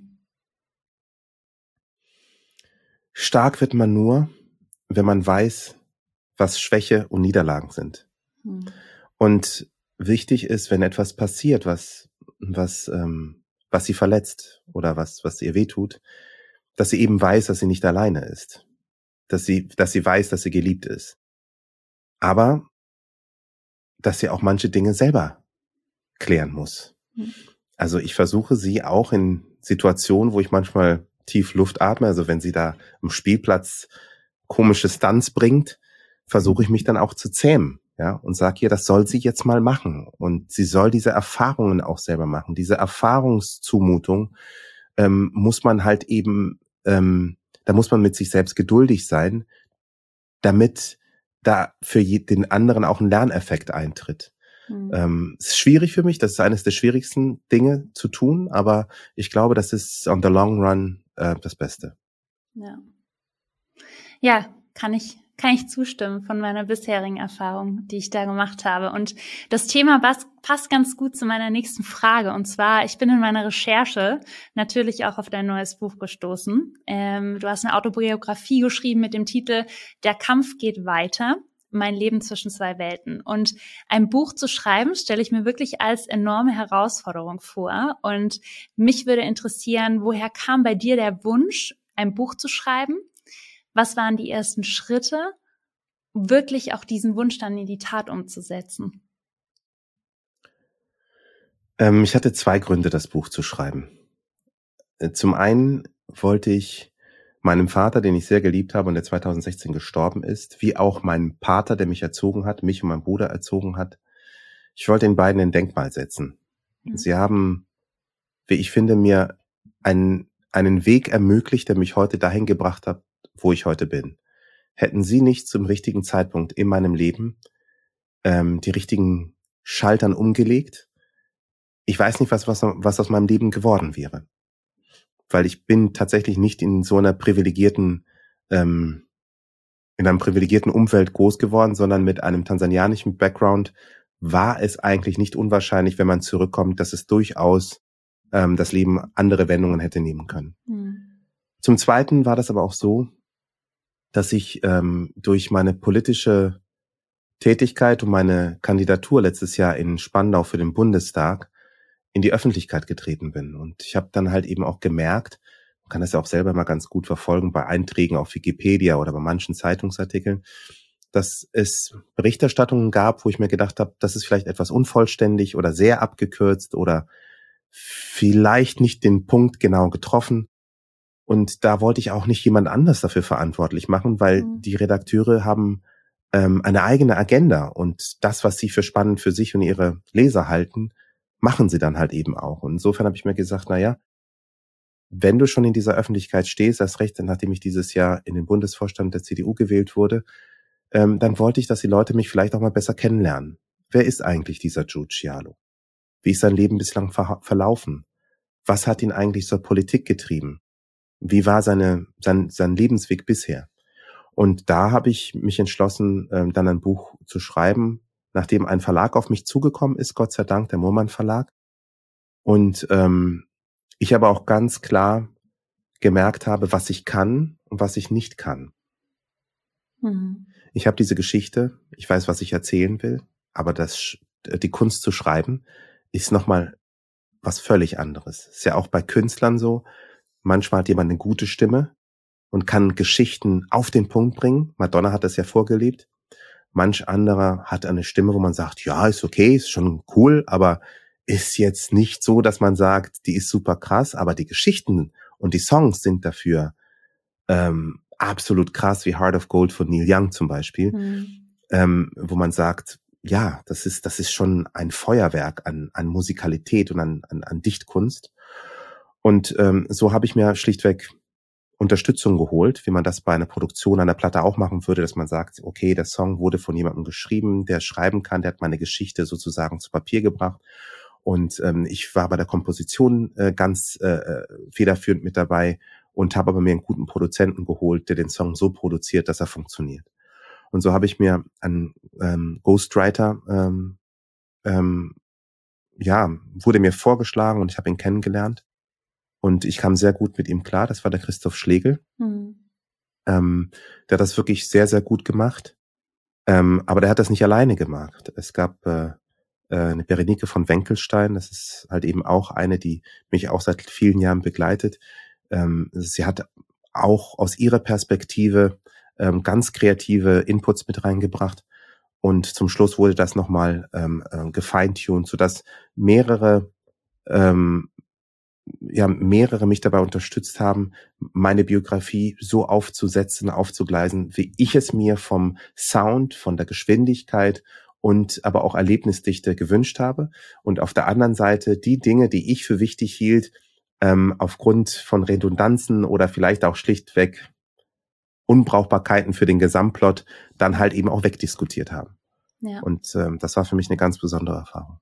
Stark wird man nur, wenn man weiß, was Schwäche und Niederlagen sind. Hm. Und wichtig ist, wenn etwas passiert, was, was, ähm, was sie verletzt oder was, was ihr wehtut, dass sie eben weiß, dass sie nicht alleine ist. Dass sie, dass sie weiß, dass sie geliebt ist. Aber, dass sie auch manche Dinge selber klären muss. Hm. Also ich versuche sie auch in Situationen, wo ich manchmal tief Luft atme, also wenn sie da am Spielplatz komische Stunts bringt, versuche ich mich dann auch zu zähmen, ja, und sage ihr, das soll sie jetzt mal machen und sie soll diese Erfahrungen auch selber machen. Diese Erfahrungszumutung ähm, muss man halt eben, ähm, da muss man mit sich selbst geduldig sein, damit da für den anderen auch ein Lerneffekt eintritt. Mhm. Ähm, es ist schwierig für mich, das ist eines der schwierigsten Dinge zu tun, aber ich glaube, das ist on the long run äh, das Beste. Ja. Ja, kann ich kann ich zustimmen von meiner bisherigen Erfahrung, die ich da gemacht habe. Und das Thema passt ganz gut zu meiner nächsten Frage. Und zwar, ich bin in meiner Recherche natürlich auch auf dein neues Buch gestoßen. Ähm, du hast eine Autobiografie geschrieben mit dem Titel Der Kampf geht weiter. Mein Leben zwischen zwei Welten. Und ein Buch zu schreiben, stelle ich mir wirklich als enorme Herausforderung vor. Und mich würde interessieren, woher kam bei dir der Wunsch, ein Buch zu schreiben? Was waren die ersten Schritte, wirklich auch diesen Wunsch dann in die Tat umzusetzen? Ähm, ich hatte zwei Gründe, das Buch zu schreiben. Äh, zum einen wollte ich meinem Vater, den ich sehr geliebt habe und der 2016 gestorben ist, wie auch meinem Pater, der mich erzogen hat, mich und mein Bruder erzogen hat, ich wollte den beiden ein Denkmal setzen. Mhm. Sie haben, wie ich finde, mir einen, einen Weg ermöglicht, der mich heute dahin gebracht hat, wo ich heute bin. Hätten Sie nicht zum richtigen Zeitpunkt in meinem Leben ähm, die richtigen Schaltern umgelegt, ich weiß nicht, was, was, was aus meinem Leben geworden wäre. Weil ich bin tatsächlich nicht in so einer privilegierten, ähm, in einem privilegierten Umfeld groß geworden, sondern mit einem tansanianischen Background war es eigentlich nicht unwahrscheinlich, wenn man zurückkommt, dass es durchaus ähm, das Leben andere Wendungen hätte nehmen können. Mhm. Zum Zweiten war das aber auch so, dass ich ähm, durch meine politische Tätigkeit und meine Kandidatur letztes Jahr in Spandau für den Bundestag in die Öffentlichkeit getreten bin. Und ich habe dann halt eben auch gemerkt, man kann das ja auch selber mal ganz gut verfolgen bei Einträgen auf Wikipedia oder bei manchen Zeitungsartikeln, dass es Berichterstattungen gab, wo ich mir gedacht habe, das ist vielleicht etwas unvollständig oder sehr abgekürzt oder vielleicht nicht den Punkt genau getroffen. Und da wollte ich auch nicht jemand anders dafür verantwortlich machen, weil mhm. die Redakteure haben ähm, eine eigene Agenda und das, was sie für spannend für sich und ihre Leser halten, machen sie dann halt eben auch. Und insofern habe ich mir gesagt, na ja, wenn du schon in dieser Öffentlichkeit stehst, das Recht, nachdem ich dieses Jahr in den Bundesvorstand der CDU gewählt wurde, ähm, dann wollte ich, dass die Leute mich vielleicht auch mal besser kennenlernen. Wer ist eigentlich dieser Jude Cialo? Wie ist sein Leben bislang ver verlaufen? Was hat ihn eigentlich zur Politik getrieben? Wie war seine, sein, sein Lebensweg bisher? Und da habe ich mich entschlossen, ähm, dann ein Buch zu schreiben, nachdem ein Verlag auf mich zugekommen ist, Gott sei Dank, der Murmann Verlag. Und ähm, ich aber auch ganz klar gemerkt habe, was ich kann und was ich nicht kann. Mhm. Ich habe diese Geschichte, ich weiß, was ich erzählen will, aber das, die Kunst zu schreiben ist nochmal was völlig anderes. Ist ja auch bei Künstlern so. Manchmal hat jemand eine gute Stimme und kann Geschichten auf den Punkt bringen. Madonna hat das ja vorgelebt. Manch anderer hat eine Stimme, wo man sagt, ja, ist okay, ist schon cool, aber ist jetzt nicht so, dass man sagt, die ist super krass, aber die Geschichten und die Songs sind dafür ähm, absolut krass, wie Heart of Gold von Neil Young zum Beispiel, mhm. ähm, wo man sagt, ja, das ist, das ist schon ein Feuerwerk an, an Musikalität und an, an, an Dichtkunst. Und ähm, so habe ich mir schlichtweg Unterstützung geholt, wie man das bei einer Produktion einer Platte auch machen würde, dass man sagt, okay, der Song wurde von jemandem geschrieben, der schreiben kann, der hat meine Geschichte sozusagen zu Papier gebracht. Und ähm, ich war bei der Komposition äh, ganz äh, äh federführend mit dabei und habe aber mir einen guten Produzenten geholt, der den Song so produziert, dass er funktioniert. Und so habe ich mir einen ähm, Ghostwriter, ähm, ähm, ja, wurde mir vorgeschlagen und ich habe ihn kennengelernt. Und ich kam sehr gut mit ihm klar. Das war der Christoph Schlegel. Mhm. Ähm, der hat das wirklich sehr, sehr gut gemacht. Ähm, aber der hat das nicht alleine gemacht. Es gab äh, äh eine Berenike von Wenkelstein. Das ist halt eben auch eine, die mich auch seit vielen Jahren begleitet. Ähm, sie hat auch aus ihrer Perspektive ähm, ganz kreative Inputs mit reingebracht. Und zum Schluss wurde das nochmal ähm, äh, gefeintuned, sodass mehrere ähm, ja, mehrere mich dabei unterstützt haben, meine Biografie so aufzusetzen, aufzugleisen, wie ich es mir vom Sound, von der Geschwindigkeit und aber auch Erlebnisdichte gewünscht habe. Und auf der anderen Seite die Dinge, die ich für wichtig hielt, ähm, aufgrund von Redundanzen oder vielleicht auch schlichtweg Unbrauchbarkeiten für den Gesamtplot dann halt eben auch wegdiskutiert haben. Ja. Und ähm, das war für mich eine ganz besondere Erfahrung.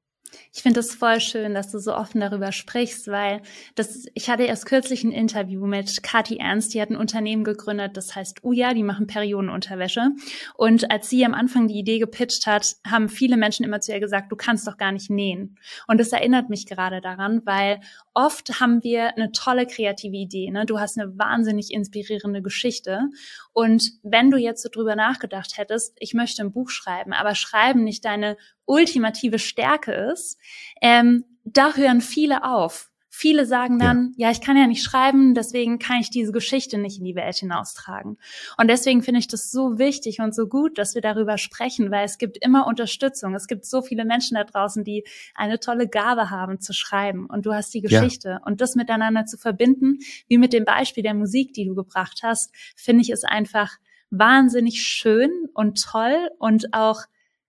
Ich finde es voll schön, dass du so offen darüber sprichst, weil das, ich hatte erst kürzlich ein Interview mit Kati Ernst, die hat ein Unternehmen gegründet, das heißt Uja, die machen Periodenunterwäsche. Und als sie am Anfang die Idee gepitcht hat, haben viele Menschen immer zu ihr gesagt, du kannst doch gar nicht nähen. Und das erinnert mich gerade daran, weil oft haben wir eine tolle kreative Idee. Ne? Du hast eine wahnsinnig inspirierende Geschichte. Und wenn du jetzt so drüber nachgedacht hättest, ich möchte ein Buch schreiben, aber schreiben nicht deine ultimative Stärke ist, ähm, da hören viele auf. Viele sagen dann, ja. ja. ich kann ja nicht schreiben, deswegen kann ich diese Geschichte nicht in die Welt hinaustragen. Und deswegen finde ich das so wichtig und so gut, dass wir darüber sprechen, weil es gibt immer Unterstützung. Es gibt so viele Menschen da draußen, die eine tolle Gabe haben zu schreiben. Und du hast die Geschichte. Ja. Und das miteinander zu verbinden, wie mit dem Beispiel der Musik, die du gebracht hast, finde ich es einfach wahnsinnig schön und toll und auch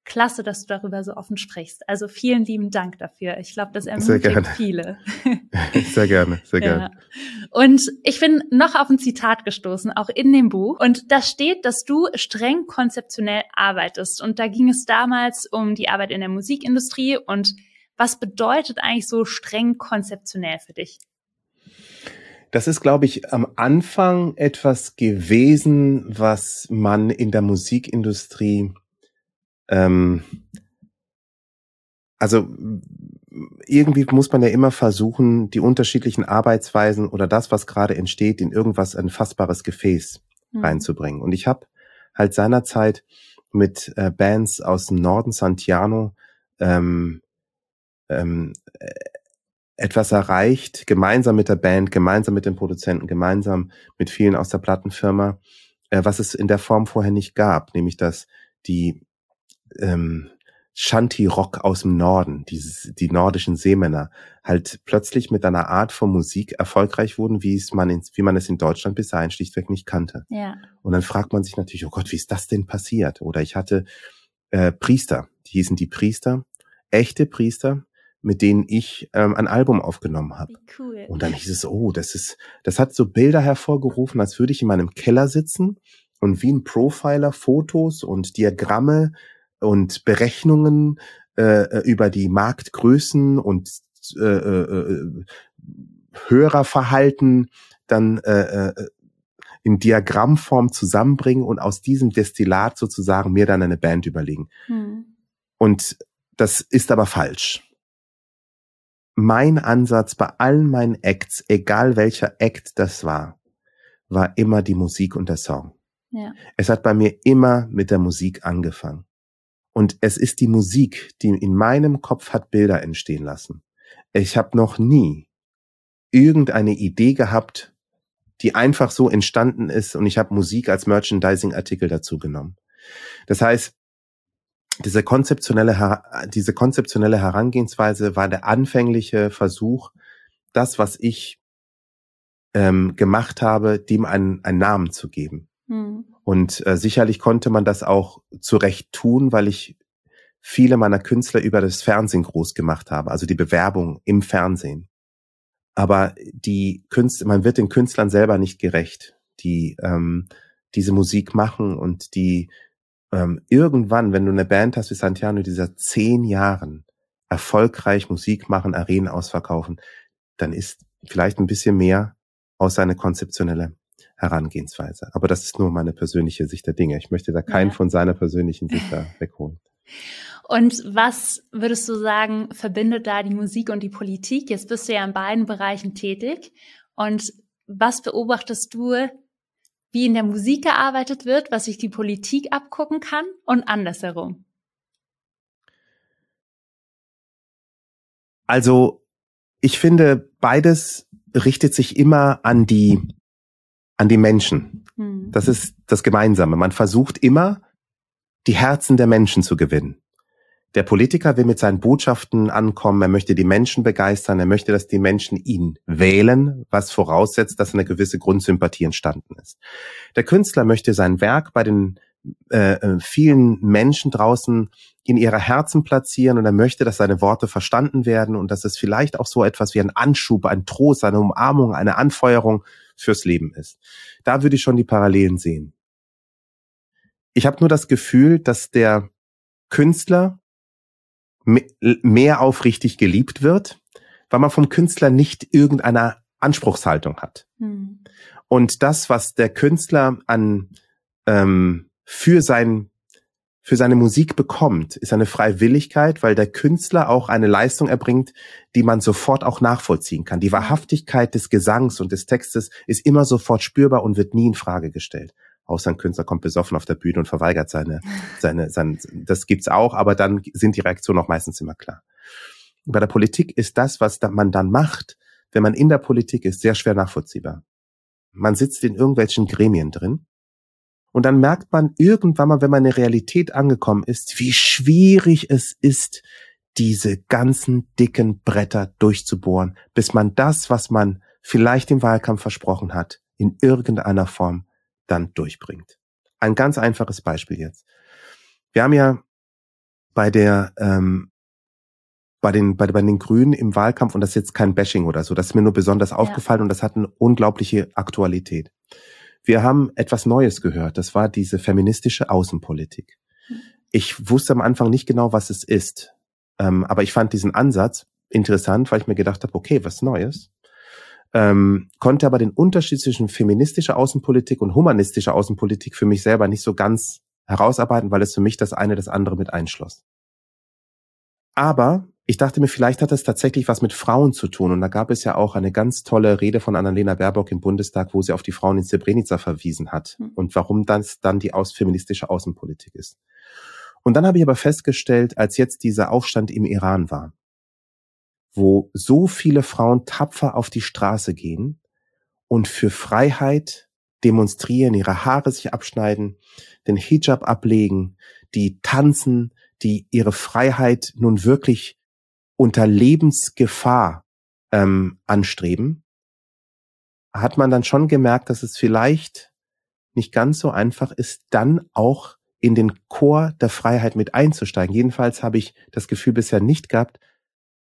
klasse, dass du darüber so offen sprichst. Also vielen lieben Dank dafür. Ich glaube, das ermutigt viele. <laughs> sehr gerne, sehr gerne. Ja. Und ich bin noch auf ein Zitat gestoßen, auch in dem Buch. Und da steht, dass du streng konzeptionell arbeitest. Und da ging es damals um die Arbeit in der Musikindustrie. Und was bedeutet eigentlich so streng konzeptionell für dich? Das ist, glaube ich, am Anfang etwas gewesen, was man in der Musikindustrie ähm, also irgendwie muss man ja immer versuchen, die unterschiedlichen Arbeitsweisen oder das, was gerade entsteht, in irgendwas ein fassbares Gefäß mhm. reinzubringen. Und ich habe halt seinerzeit mit äh, Bands aus dem Norden Santiano ähm, ähm, äh, etwas erreicht, gemeinsam mit der Band, gemeinsam mit den Produzenten, gemeinsam mit vielen aus der Plattenfirma, äh, was es in der Form vorher nicht gab, nämlich dass die ähm, Shanty-Rock aus dem Norden, dieses, die nordischen Seemänner, halt plötzlich mit einer Art von Musik erfolgreich wurden, wie es man in, wie man es in Deutschland bis dahin schlichtweg nicht kannte. Ja. Und dann fragt man sich natürlich, oh Gott, wie ist das denn passiert? Oder ich hatte äh, Priester, die hießen die Priester, echte Priester, mit denen ich ähm, ein Album aufgenommen habe. Cool. Und dann hieß es, oh, das ist, das hat so Bilder hervorgerufen, als würde ich in meinem Keller sitzen und wie ein Profiler Fotos und Diagramme und Berechnungen äh, über die Marktgrößen und äh, äh, Hörerverhalten dann äh, äh, in Diagrammform zusammenbringen und aus diesem Destillat sozusagen mir dann eine Band überlegen. Hm. Und das ist aber falsch. Mein Ansatz bei allen meinen Acts, egal welcher Act das war, war immer die Musik und der Song. Ja. Es hat bei mir immer mit der Musik angefangen. Und es ist die Musik, die in meinem Kopf hat Bilder entstehen lassen. Ich habe noch nie irgendeine Idee gehabt, die einfach so entstanden ist und ich habe Musik als Merchandising-Artikel dazu genommen. Das heißt, diese konzeptionelle, diese konzeptionelle Herangehensweise war der anfängliche Versuch, das, was ich ähm, gemacht habe, dem einen, einen Namen zu geben. Mhm. Und äh, sicherlich konnte man das auch zu Recht tun, weil ich viele meiner Künstler über das Fernsehen groß gemacht habe, also die Bewerbung im Fernsehen. Aber die Künstler, man wird den Künstlern selber nicht gerecht, die ähm, diese Musik machen und die ähm, irgendwann, wenn du eine Band hast wie Santiano, dieser zehn Jahren erfolgreich Musik machen, Arenen ausverkaufen, dann ist vielleicht ein bisschen mehr aus seiner konzeptionelle Herangehensweise. Aber das ist nur meine persönliche Sicht der Dinge. Ich möchte da keinen ja. von seiner persönlichen Sicht da <laughs> wegholen. Und was würdest du sagen, verbindet da die Musik und die Politik? Jetzt bist du ja in beiden Bereichen tätig. Und was beobachtest du, wie in der Musik gearbeitet wird, was sich die Politik abgucken kann und andersherum? Also, ich finde, beides richtet sich immer an die, an die Menschen. Hm. Das ist das Gemeinsame. Man versucht immer, die Herzen der Menschen zu gewinnen. Der Politiker will mit seinen Botschaften ankommen, er möchte die Menschen begeistern, er möchte, dass die Menschen ihn wählen, was voraussetzt, dass eine gewisse Grundsympathie entstanden ist. Der Künstler möchte sein Werk bei den äh, äh, vielen Menschen draußen in ihrer Herzen platzieren und er möchte, dass seine Worte verstanden werden und dass es vielleicht auch so etwas wie ein Anschub, ein Trost, eine Umarmung, eine Anfeuerung fürs Leben ist. Da würde ich schon die Parallelen sehen. Ich habe nur das Gefühl, dass der Künstler mehr aufrichtig geliebt wird, weil man vom Künstler nicht irgendeine Anspruchshaltung hat. Hm. Und das, was der Künstler an ähm, für sein für seine Musik bekommt, ist eine Freiwilligkeit, weil der Künstler auch eine Leistung erbringt, die man sofort auch nachvollziehen kann. Die Wahrhaftigkeit des Gesangs und des Textes ist immer sofort spürbar und wird nie in Frage gestellt außer ein Künstler kommt besoffen auf der Bühne und verweigert seine, seine, seine, das gibt's auch, aber dann sind die Reaktionen auch meistens immer klar. Bei der Politik ist das, was man dann macht, wenn man in der Politik ist, sehr schwer nachvollziehbar. Man sitzt in irgendwelchen Gremien drin und dann merkt man irgendwann mal, wenn man in der Realität angekommen ist, wie schwierig es ist, diese ganzen dicken Bretter durchzubohren, bis man das, was man vielleicht im Wahlkampf versprochen hat, in irgendeiner Form dann durchbringt. Ein ganz einfaches Beispiel jetzt. Wir haben ja bei der ähm, bei den, bei, bei den Grünen im Wahlkampf, und das ist jetzt kein Bashing oder so, das ist mir nur besonders ja. aufgefallen und das hat eine unglaubliche Aktualität. Wir haben etwas Neues gehört, das war diese feministische Außenpolitik. Hm. Ich wusste am Anfang nicht genau, was es ist, ähm, aber ich fand diesen Ansatz interessant, weil ich mir gedacht habe, okay, was Neues ähm, konnte aber den Unterschied zwischen feministischer Außenpolitik und humanistischer Außenpolitik für mich selber nicht so ganz herausarbeiten, weil es für mich das eine das andere mit einschloss. Aber ich dachte mir, vielleicht hat das tatsächlich was mit Frauen zu tun. Und da gab es ja auch eine ganz tolle Rede von Annalena Baerbock im Bundestag, wo sie auf die Frauen in Srebrenica verwiesen hat mhm. und warum das dann die aus feministische Außenpolitik ist. Und dann habe ich aber festgestellt, als jetzt dieser Aufstand im Iran war, wo so viele Frauen tapfer auf die Straße gehen und für Freiheit demonstrieren, ihre Haare sich abschneiden, den Hijab ablegen, die tanzen, die ihre Freiheit nun wirklich unter Lebensgefahr ähm, anstreben, hat man dann schon gemerkt, dass es vielleicht nicht ganz so einfach ist, dann auch in den Chor der Freiheit mit einzusteigen. Jedenfalls habe ich das Gefühl bisher nicht gehabt,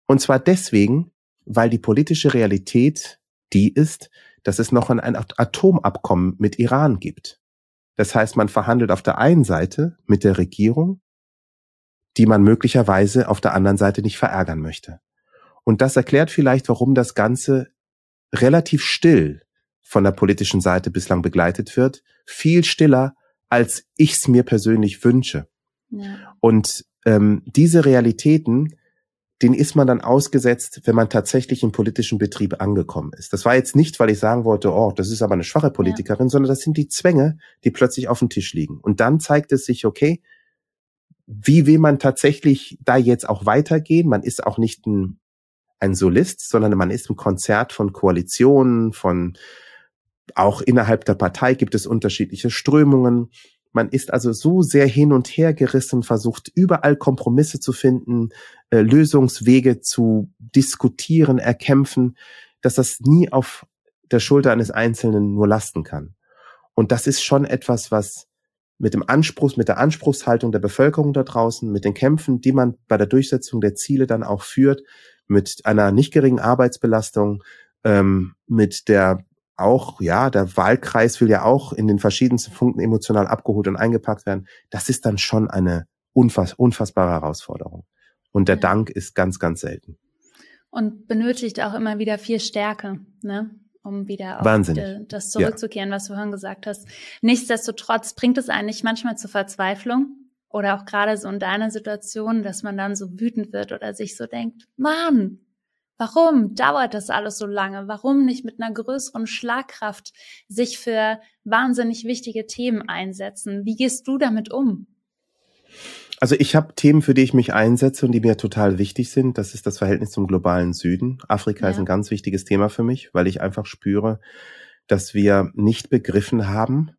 Und zwar deswegen, weil die politische Realität die ist, dass es noch ein Atomabkommen mit Iran gibt. Das heißt, man verhandelt auf der einen Seite mit der Regierung, die man möglicherweise auf der anderen Seite nicht verärgern möchte. Und das erklärt vielleicht, warum das Ganze relativ still von der politischen Seite bislang begleitet wird. Viel stiller, als ich es mir persönlich wünsche. Ja. Und ähm, diese Realitäten, den ist man dann ausgesetzt, wenn man tatsächlich im politischen Betrieb angekommen ist. Das war jetzt nicht, weil ich sagen wollte, oh, das ist aber eine schwache Politikerin, ja. sondern das sind die Zwänge, die plötzlich auf dem Tisch liegen. Und dann zeigt es sich, okay, wie will man tatsächlich da jetzt auch weitergehen? Man ist auch nicht ein, ein Solist, sondern man ist ein Konzert von Koalitionen, von auch innerhalb der Partei gibt es unterschiedliche Strömungen. Man ist also so sehr hin und her gerissen, versucht überall Kompromisse zu finden, äh, Lösungswege zu diskutieren, erkämpfen, dass das nie auf der Schulter eines Einzelnen nur lasten kann. Und das ist schon etwas, was mit dem Anspruch, mit der Anspruchshaltung der Bevölkerung da draußen, mit den Kämpfen, die man bei der Durchsetzung der Ziele dann auch führt, mit einer nicht geringen Arbeitsbelastung, ähm, mit der auch, ja, der Wahlkreis will ja auch in den verschiedensten Punkten emotional abgeholt und eingepackt werden. Das ist dann schon eine unfass, unfassbare Herausforderung. Und der. Dank ist ganz, ganz selten. Und benötigt auch immer wieder viel Stärke, ne? Um wieder auf die, das zurückzukehren, ja. was du vorhin gesagt hast. Nichtsdestotrotz bringt es eigentlich manchmal zur Verzweiflung oder auch gerade so in deiner Situation, dass man dann so wütend wird oder sich so denkt, Mann, warum dauert das alles so lange? Warum nicht mit einer größeren Schlagkraft sich für wahnsinnig wichtige Themen einsetzen? Wie gehst du damit um? Also ich habe Themen, für die ich mich einsetze und die mir total wichtig sind. Das ist das Verhältnis zum globalen Süden. Afrika ja. ist ein ganz wichtiges Thema für mich, weil ich einfach spüre, dass wir nicht begriffen haben,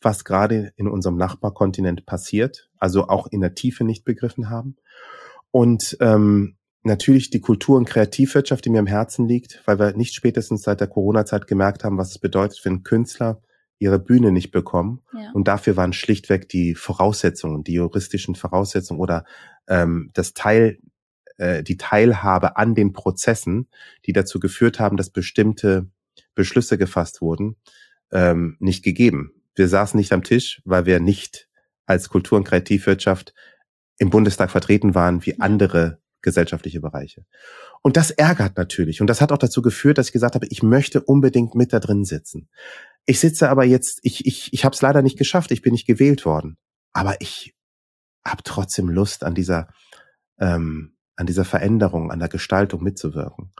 was gerade in unserem Nachbarkontinent passiert, also auch in der Tiefe nicht begriffen haben. Und ähm, natürlich die Kultur- und Kreativwirtschaft, die mir am Herzen liegt, weil wir nicht spätestens seit der Corona-Zeit gemerkt haben, was es bedeutet, wenn Künstler ihre Bühne nicht bekommen. Ja. Und dafür waren schlichtweg die Voraussetzungen, die juristischen Voraussetzungen oder ähm, das Teil, äh, die Teilhabe an den Prozessen, die dazu geführt haben, dass bestimmte Beschlüsse gefasst wurden, ähm, nicht gegeben. Wir saßen nicht am Tisch, weil wir nicht als Kultur- und Kreativwirtschaft im Bundestag vertreten waren wie andere gesellschaftliche Bereiche. Und das ärgert natürlich. Und das hat auch dazu geführt, dass ich gesagt habe, ich möchte unbedingt mit da drin sitzen. Ich sitze aber jetzt, ich, ich, ich habe es leider nicht geschafft, ich bin nicht gewählt worden. Aber ich habe trotzdem Lust an dieser, ähm, an dieser Veränderung, an der Gestaltung mitzuwirken.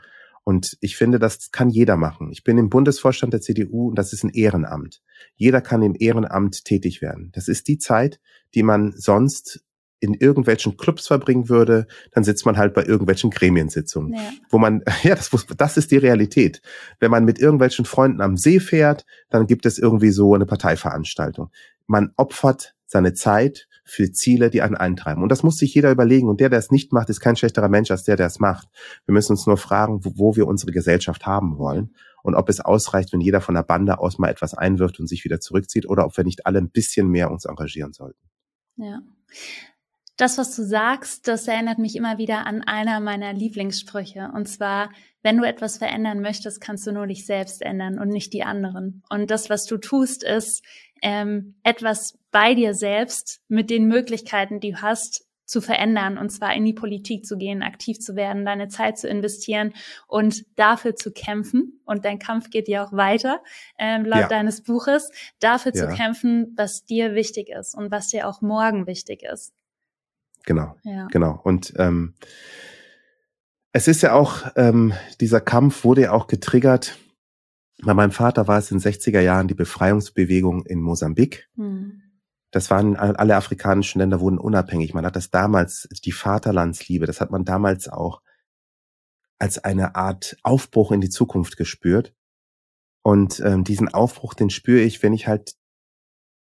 Und ich finde, das kann jeder machen. Ich bin im Bundesvorstand der CDU und das ist ein Ehrenamt. Jeder kann im Ehrenamt tätig werden. Das ist die Zeit, die man sonst in irgendwelchen Clubs verbringen würde, dann sitzt man halt bei irgendwelchen Gremiensitzungen, ja. wo man, <laughs> ja, das, das ist die Realität. Wenn man mit irgendwelchen Freunden am See fährt, dann gibt es irgendwie so eine Parteiveranstaltung. Man opfert seine Zeit für Ziele, die einen eintreiben. Und das muss sich jeder überlegen. Und der, der es nicht macht, ist kein schlechterer Mensch als der, der es macht. Wir müssen uns nur fragen, wo, wo wir unsere Gesellschaft haben wollen und ob es ausreicht, wenn jeder von der Bande aus mal etwas einwirft und sich wieder zurückzieht oder ob wir nicht alle ein bisschen mehr uns engagieren sollten. Ja das, was du sagst, das erinnert mich immer wieder an einer meiner Lieblingssprüche. Und zwar, wenn du etwas verändern möchtest, kannst du nur dich selbst ändern und nicht die anderen. Und das, was du tust, ist ähm, etwas bei dir selbst mit den Möglichkeiten, die du hast, zu verändern und zwar in die Politik zu gehen, aktiv zu werden, deine Zeit zu investieren und dafür zu kämpfen. Und dein Kampf geht ja auch weiter, ähm, laut ja. deines Buches, dafür ja. zu kämpfen, was dir wichtig ist und was dir auch morgen wichtig ist. Genau, ja. genau. Und ähm, es ist ja auch, ähm, dieser Kampf wurde ja auch getriggert. Bei meinem Vater war es in den 60er Jahren die Befreiungsbewegung in Mosambik. Mhm. Das waren alle afrikanischen Länder wurden unabhängig. Man hat das damals, die Vaterlandsliebe, das hat man damals auch als eine Art Aufbruch in die Zukunft gespürt. Und ähm, diesen Aufbruch, den spüre ich, wenn ich halt,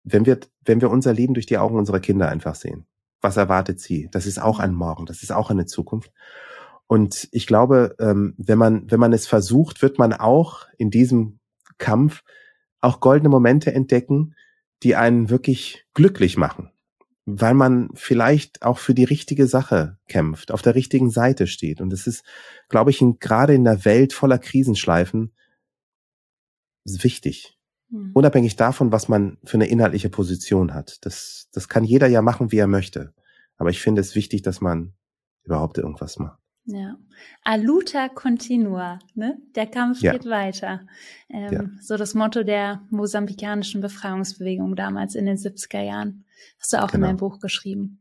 wenn wir, wenn wir unser Leben durch die Augen unserer Kinder einfach sehen was erwartet sie? Das ist auch ein Morgen, das ist auch eine Zukunft. Und ich glaube, ähm, wenn man, wenn man es versucht, wird man auch in diesem Kampf auch goldene Momente entdecken, die einen wirklich glücklich machen. weil man vielleicht auch für die richtige Sache kämpft, auf der richtigen Seite steht. Und es ist, glaube ich, in, gerade in der Welt voller Krisenschleifen wichtig. Mhm. Unabhängig davon, was man für eine inhaltliche Position hat. Das, das kann jeder ja machen, wie er möchte. Aber ich finde es wichtig, dass man überhaupt irgendwas macht. Ja. Aluta continua, ne? Der Kampf ja. geht weiter. Ähm, ja. So das Motto der mosambikanischen Befreiungsbewegung damals in den 70er Jahren. Hast du auch genau. in deinem Buch geschrieben.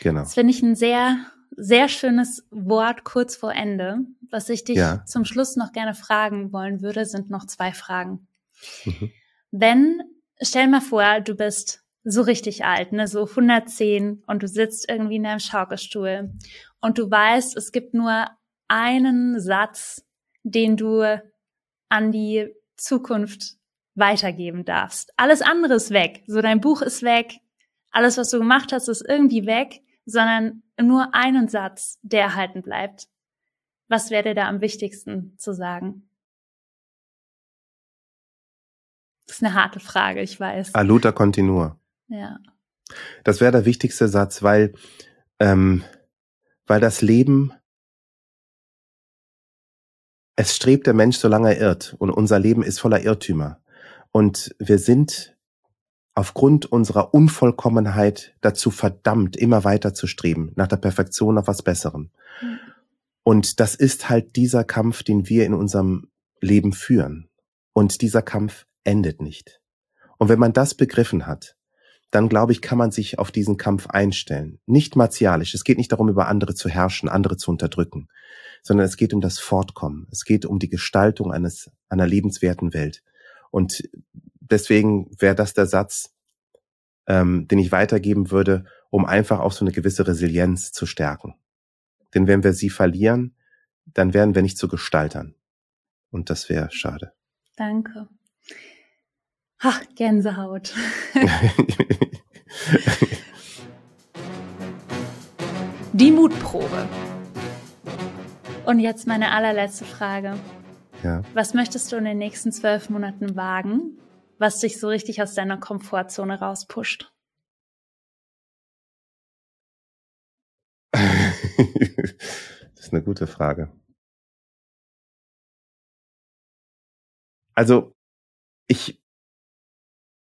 Genau. Das finde ich ein sehr, sehr schönes Wort kurz vor Ende. Was ich dich ja. zum Schluss noch gerne fragen wollen würde, sind noch zwei Fragen. Mhm. Wenn, stell mal vor, du bist so richtig alt, ne, so 110 und du sitzt irgendwie in deinem Schaukelstuhl und du weißt, es gibt nur einen Satz, den du an die Zukunft weitergeben darfst. Alles andere ist weg. So dein Buch ist weg. Alles, was du gemacht hast, ist irgendwie weg, sondern nur einen Satz, der erhalten bleibt. Was wäre dir da am wichtigsten zu sagen? Das ist eine harte Frage, ich weiß. Aluta continua. Ja. Das wäre der wichtigste Satz, weil ähm, weil das Leben, es strebt der Mensch, solange er irrt. Und unser Leben ist voller Irrtümer. Und wir sind aufgrund unserer Unvollkommenheit dazu verdammt, immer weiter zu streben, nach der Perfektion, nach was Besserem. Mhm. Und das ist halt dieser Kampf, den wir in unserem Leben führen. Und dieser Kampf endet nicht. Und wenn man das begriffen hat, dann glaube ich, kann man sich auf diesen Kampf einstellen. Nicht martialisch. Es geht nicht darum, über andere zu herrschen, andere zu unterdrücken, sondern es geht um das Fortkommen. Es geht um die Gestaltung eines, einer lebenswerten Welt. Und deswegen wäre das der Satz, ähm, den ich weitergeben würde, um einfach auch so eine gewisse Resilienz zu stärken. Denn wenn wir sie verlieren, dann werden wir nicht zu Gestaltern. Und das wäre schade. Danke. Ach, Gänsehaut. <laughs> Die Mutprobe. Und jetzt meine allerletzte Frage. Ja. Was möchtest du in den nächsten zwölf Monaten wagen, was dich so richtig aus deiner Komfortzone rauspusht? <laughs> das ist eine gute Frage. Also, ich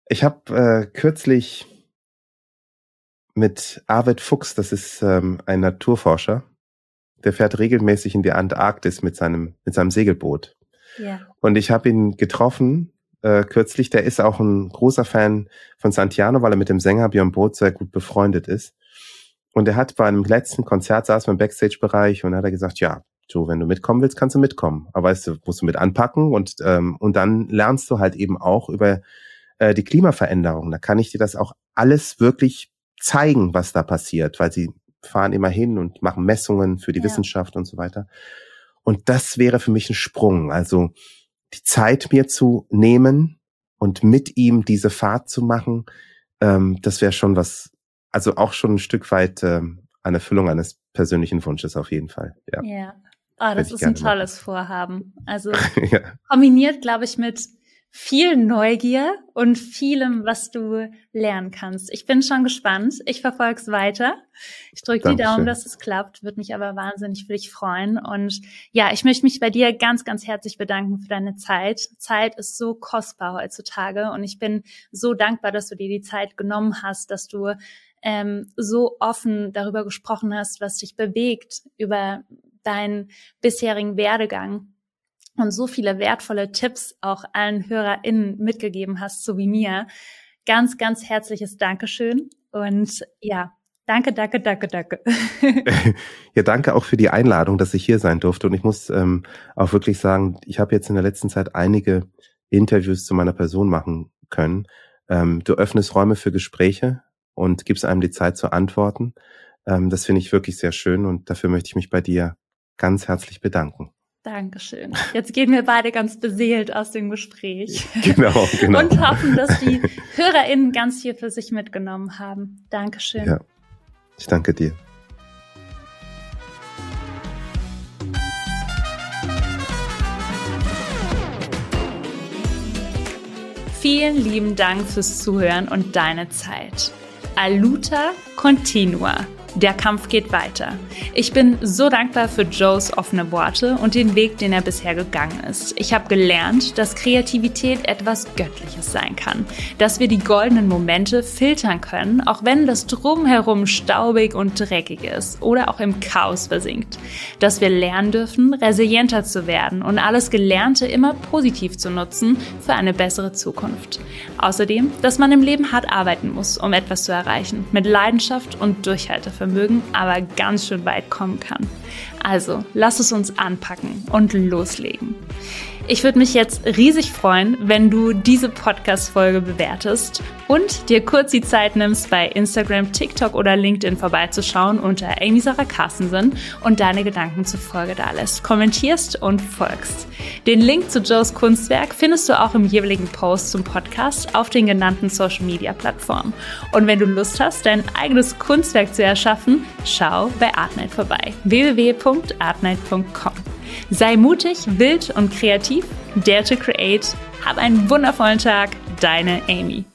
ich habe äh, kürzlich mit Arvid Fuchs, das ist ähm, ein Naturforscher, der fährt regelmäßig in die Antarktis mit seinem mit seinem Segelboot. Ja. Und ich habe ihn getroffen äh, kürzlich. Der ist auch ein großer Fan von Santiano, weil er mit dem Sänger Björn Boot sehr gut befreundet ist. Und er hat bei einem letzten Konzert saß im Backstage-Bereich und hat er gesagt, ja, so, wenn du mitkommen willst, kannst du mitkommen. Aber weißt du, musst du mit anpacken und ähm, und dann lernst du halt eben auch über äh, die Klimaveränderung. Da kann ich dir das auch alles wirklich zeigen, was da passiert, weil sie fahren immer hin und machen Messungen für die ja. Wissenschaft und so weiter. Und das wäre für mich ein Sprung. Also die Zeit mir zu nehmen und mit ihm diese Fahrt zu machen, ähm, das wäre schon was, also auch schon ein Stück weit ähm, eine Erfüllung eines persönlichen Wunsches auf jeden Fall. Ja. ja. Oh, das ist ein tolles machen. Vorhaben. Also <laughs> ja. kombiniert, glaube ich, mit viel Neugier und vielem, was du lernen kannst. Ich bin schon gespannt. Ich verfolge es weiter. Ich drücke die Daumen, dass es klappt. Würde mich aber wahnsinnig für dich freuen. Und ja, ich möchte mich bei dir ganz, ganz herzlich bedanken für deine Zeit. Zeit ist so kostbar heutzutage und ich bin so dankbar, dass du dir die Zeit genommen hast, dass du ähm, so offen darüber gesprochen hast, was dich bewegt, über deinen bisherigen Werdegang und so viele wertvolle Tipps auch allen HörerInnen mitgegeben hast, so wie mir. Ganz, ganz herzliches Dankeschön und ja, Danke, danke, danke, danke. <laughs> ja, danke auch für die Einladung, dass ich hier sein durfte. Und ich muss ähm, auch wirklich sagen, ich habe jetzt in der letzten Zeit einige Interviews zu meiner Person machen können. Ähm, du öffnest Räume für Gespräche und gibst einem die Zeit zu antworten. Ähm, das finde ich wirklich sehr schön und dafür möchte ich mich bei dir ganz herzlich bedanken. Dankeschön. Jetzt gehen wir beide ganz beseelt aus dem Gespräch. <laughs> Genau, genau. Und hoffen, dass die HörerInnen ganz viel für sich mitgenommen haben. Dankeschön. Ja, ich danke dir. Vielen lieben Dank fürs Zuhören und deine Zeit. Aluta continua. Der Kampf geht weiter. Ich bin so dankbar für Joes offene Worte und den Weg, den er bisher gegangen ist. Ich habe gelernt, dass Kreativität etwas Göttliches sein kann, dass wir die goldenen Momente filtern können, auch wenn das drumherum staubig und dreckig ist oder auch im Chaos versinkt, dass wir lernen dürfen, resilienter zu werden und alles Gelernte immer positiv zu nutzen für eine bessere Zukunft. Außerdem, dass man im Leben hart arbeiten muss, um etwas zu erreichen, mit Leidenschaft und Durchhaltevermögen Vermögen aber ganz schön weit kommen kann. Also, lass es uns anpacken und loslegen. Ich würde mich jetzt riesig freuen, wenn du diese Podcast-Folge bewertest und dir kurz die Zeit nimmst, bei Instagram, TikTok oder LinkedIn vorbeizuschauen unter Amy Sarah Carstensen und deine Gedanken zur Folge da lässt, kommentierst und folgst. Den Link zu Joes Kunstwerk findest du auch im jeweiligen Post zum Podcast auf den genannten Social Media Plattformen. Und wenn du Lust hast, dein eigenes Kunstwerk zu erschaffen, schau bei Artnight vorbei. www.artnight.com. Sei mutig, wild und kreativ. Dare to create. Hab einen wundervollen Tag. Deine Amy.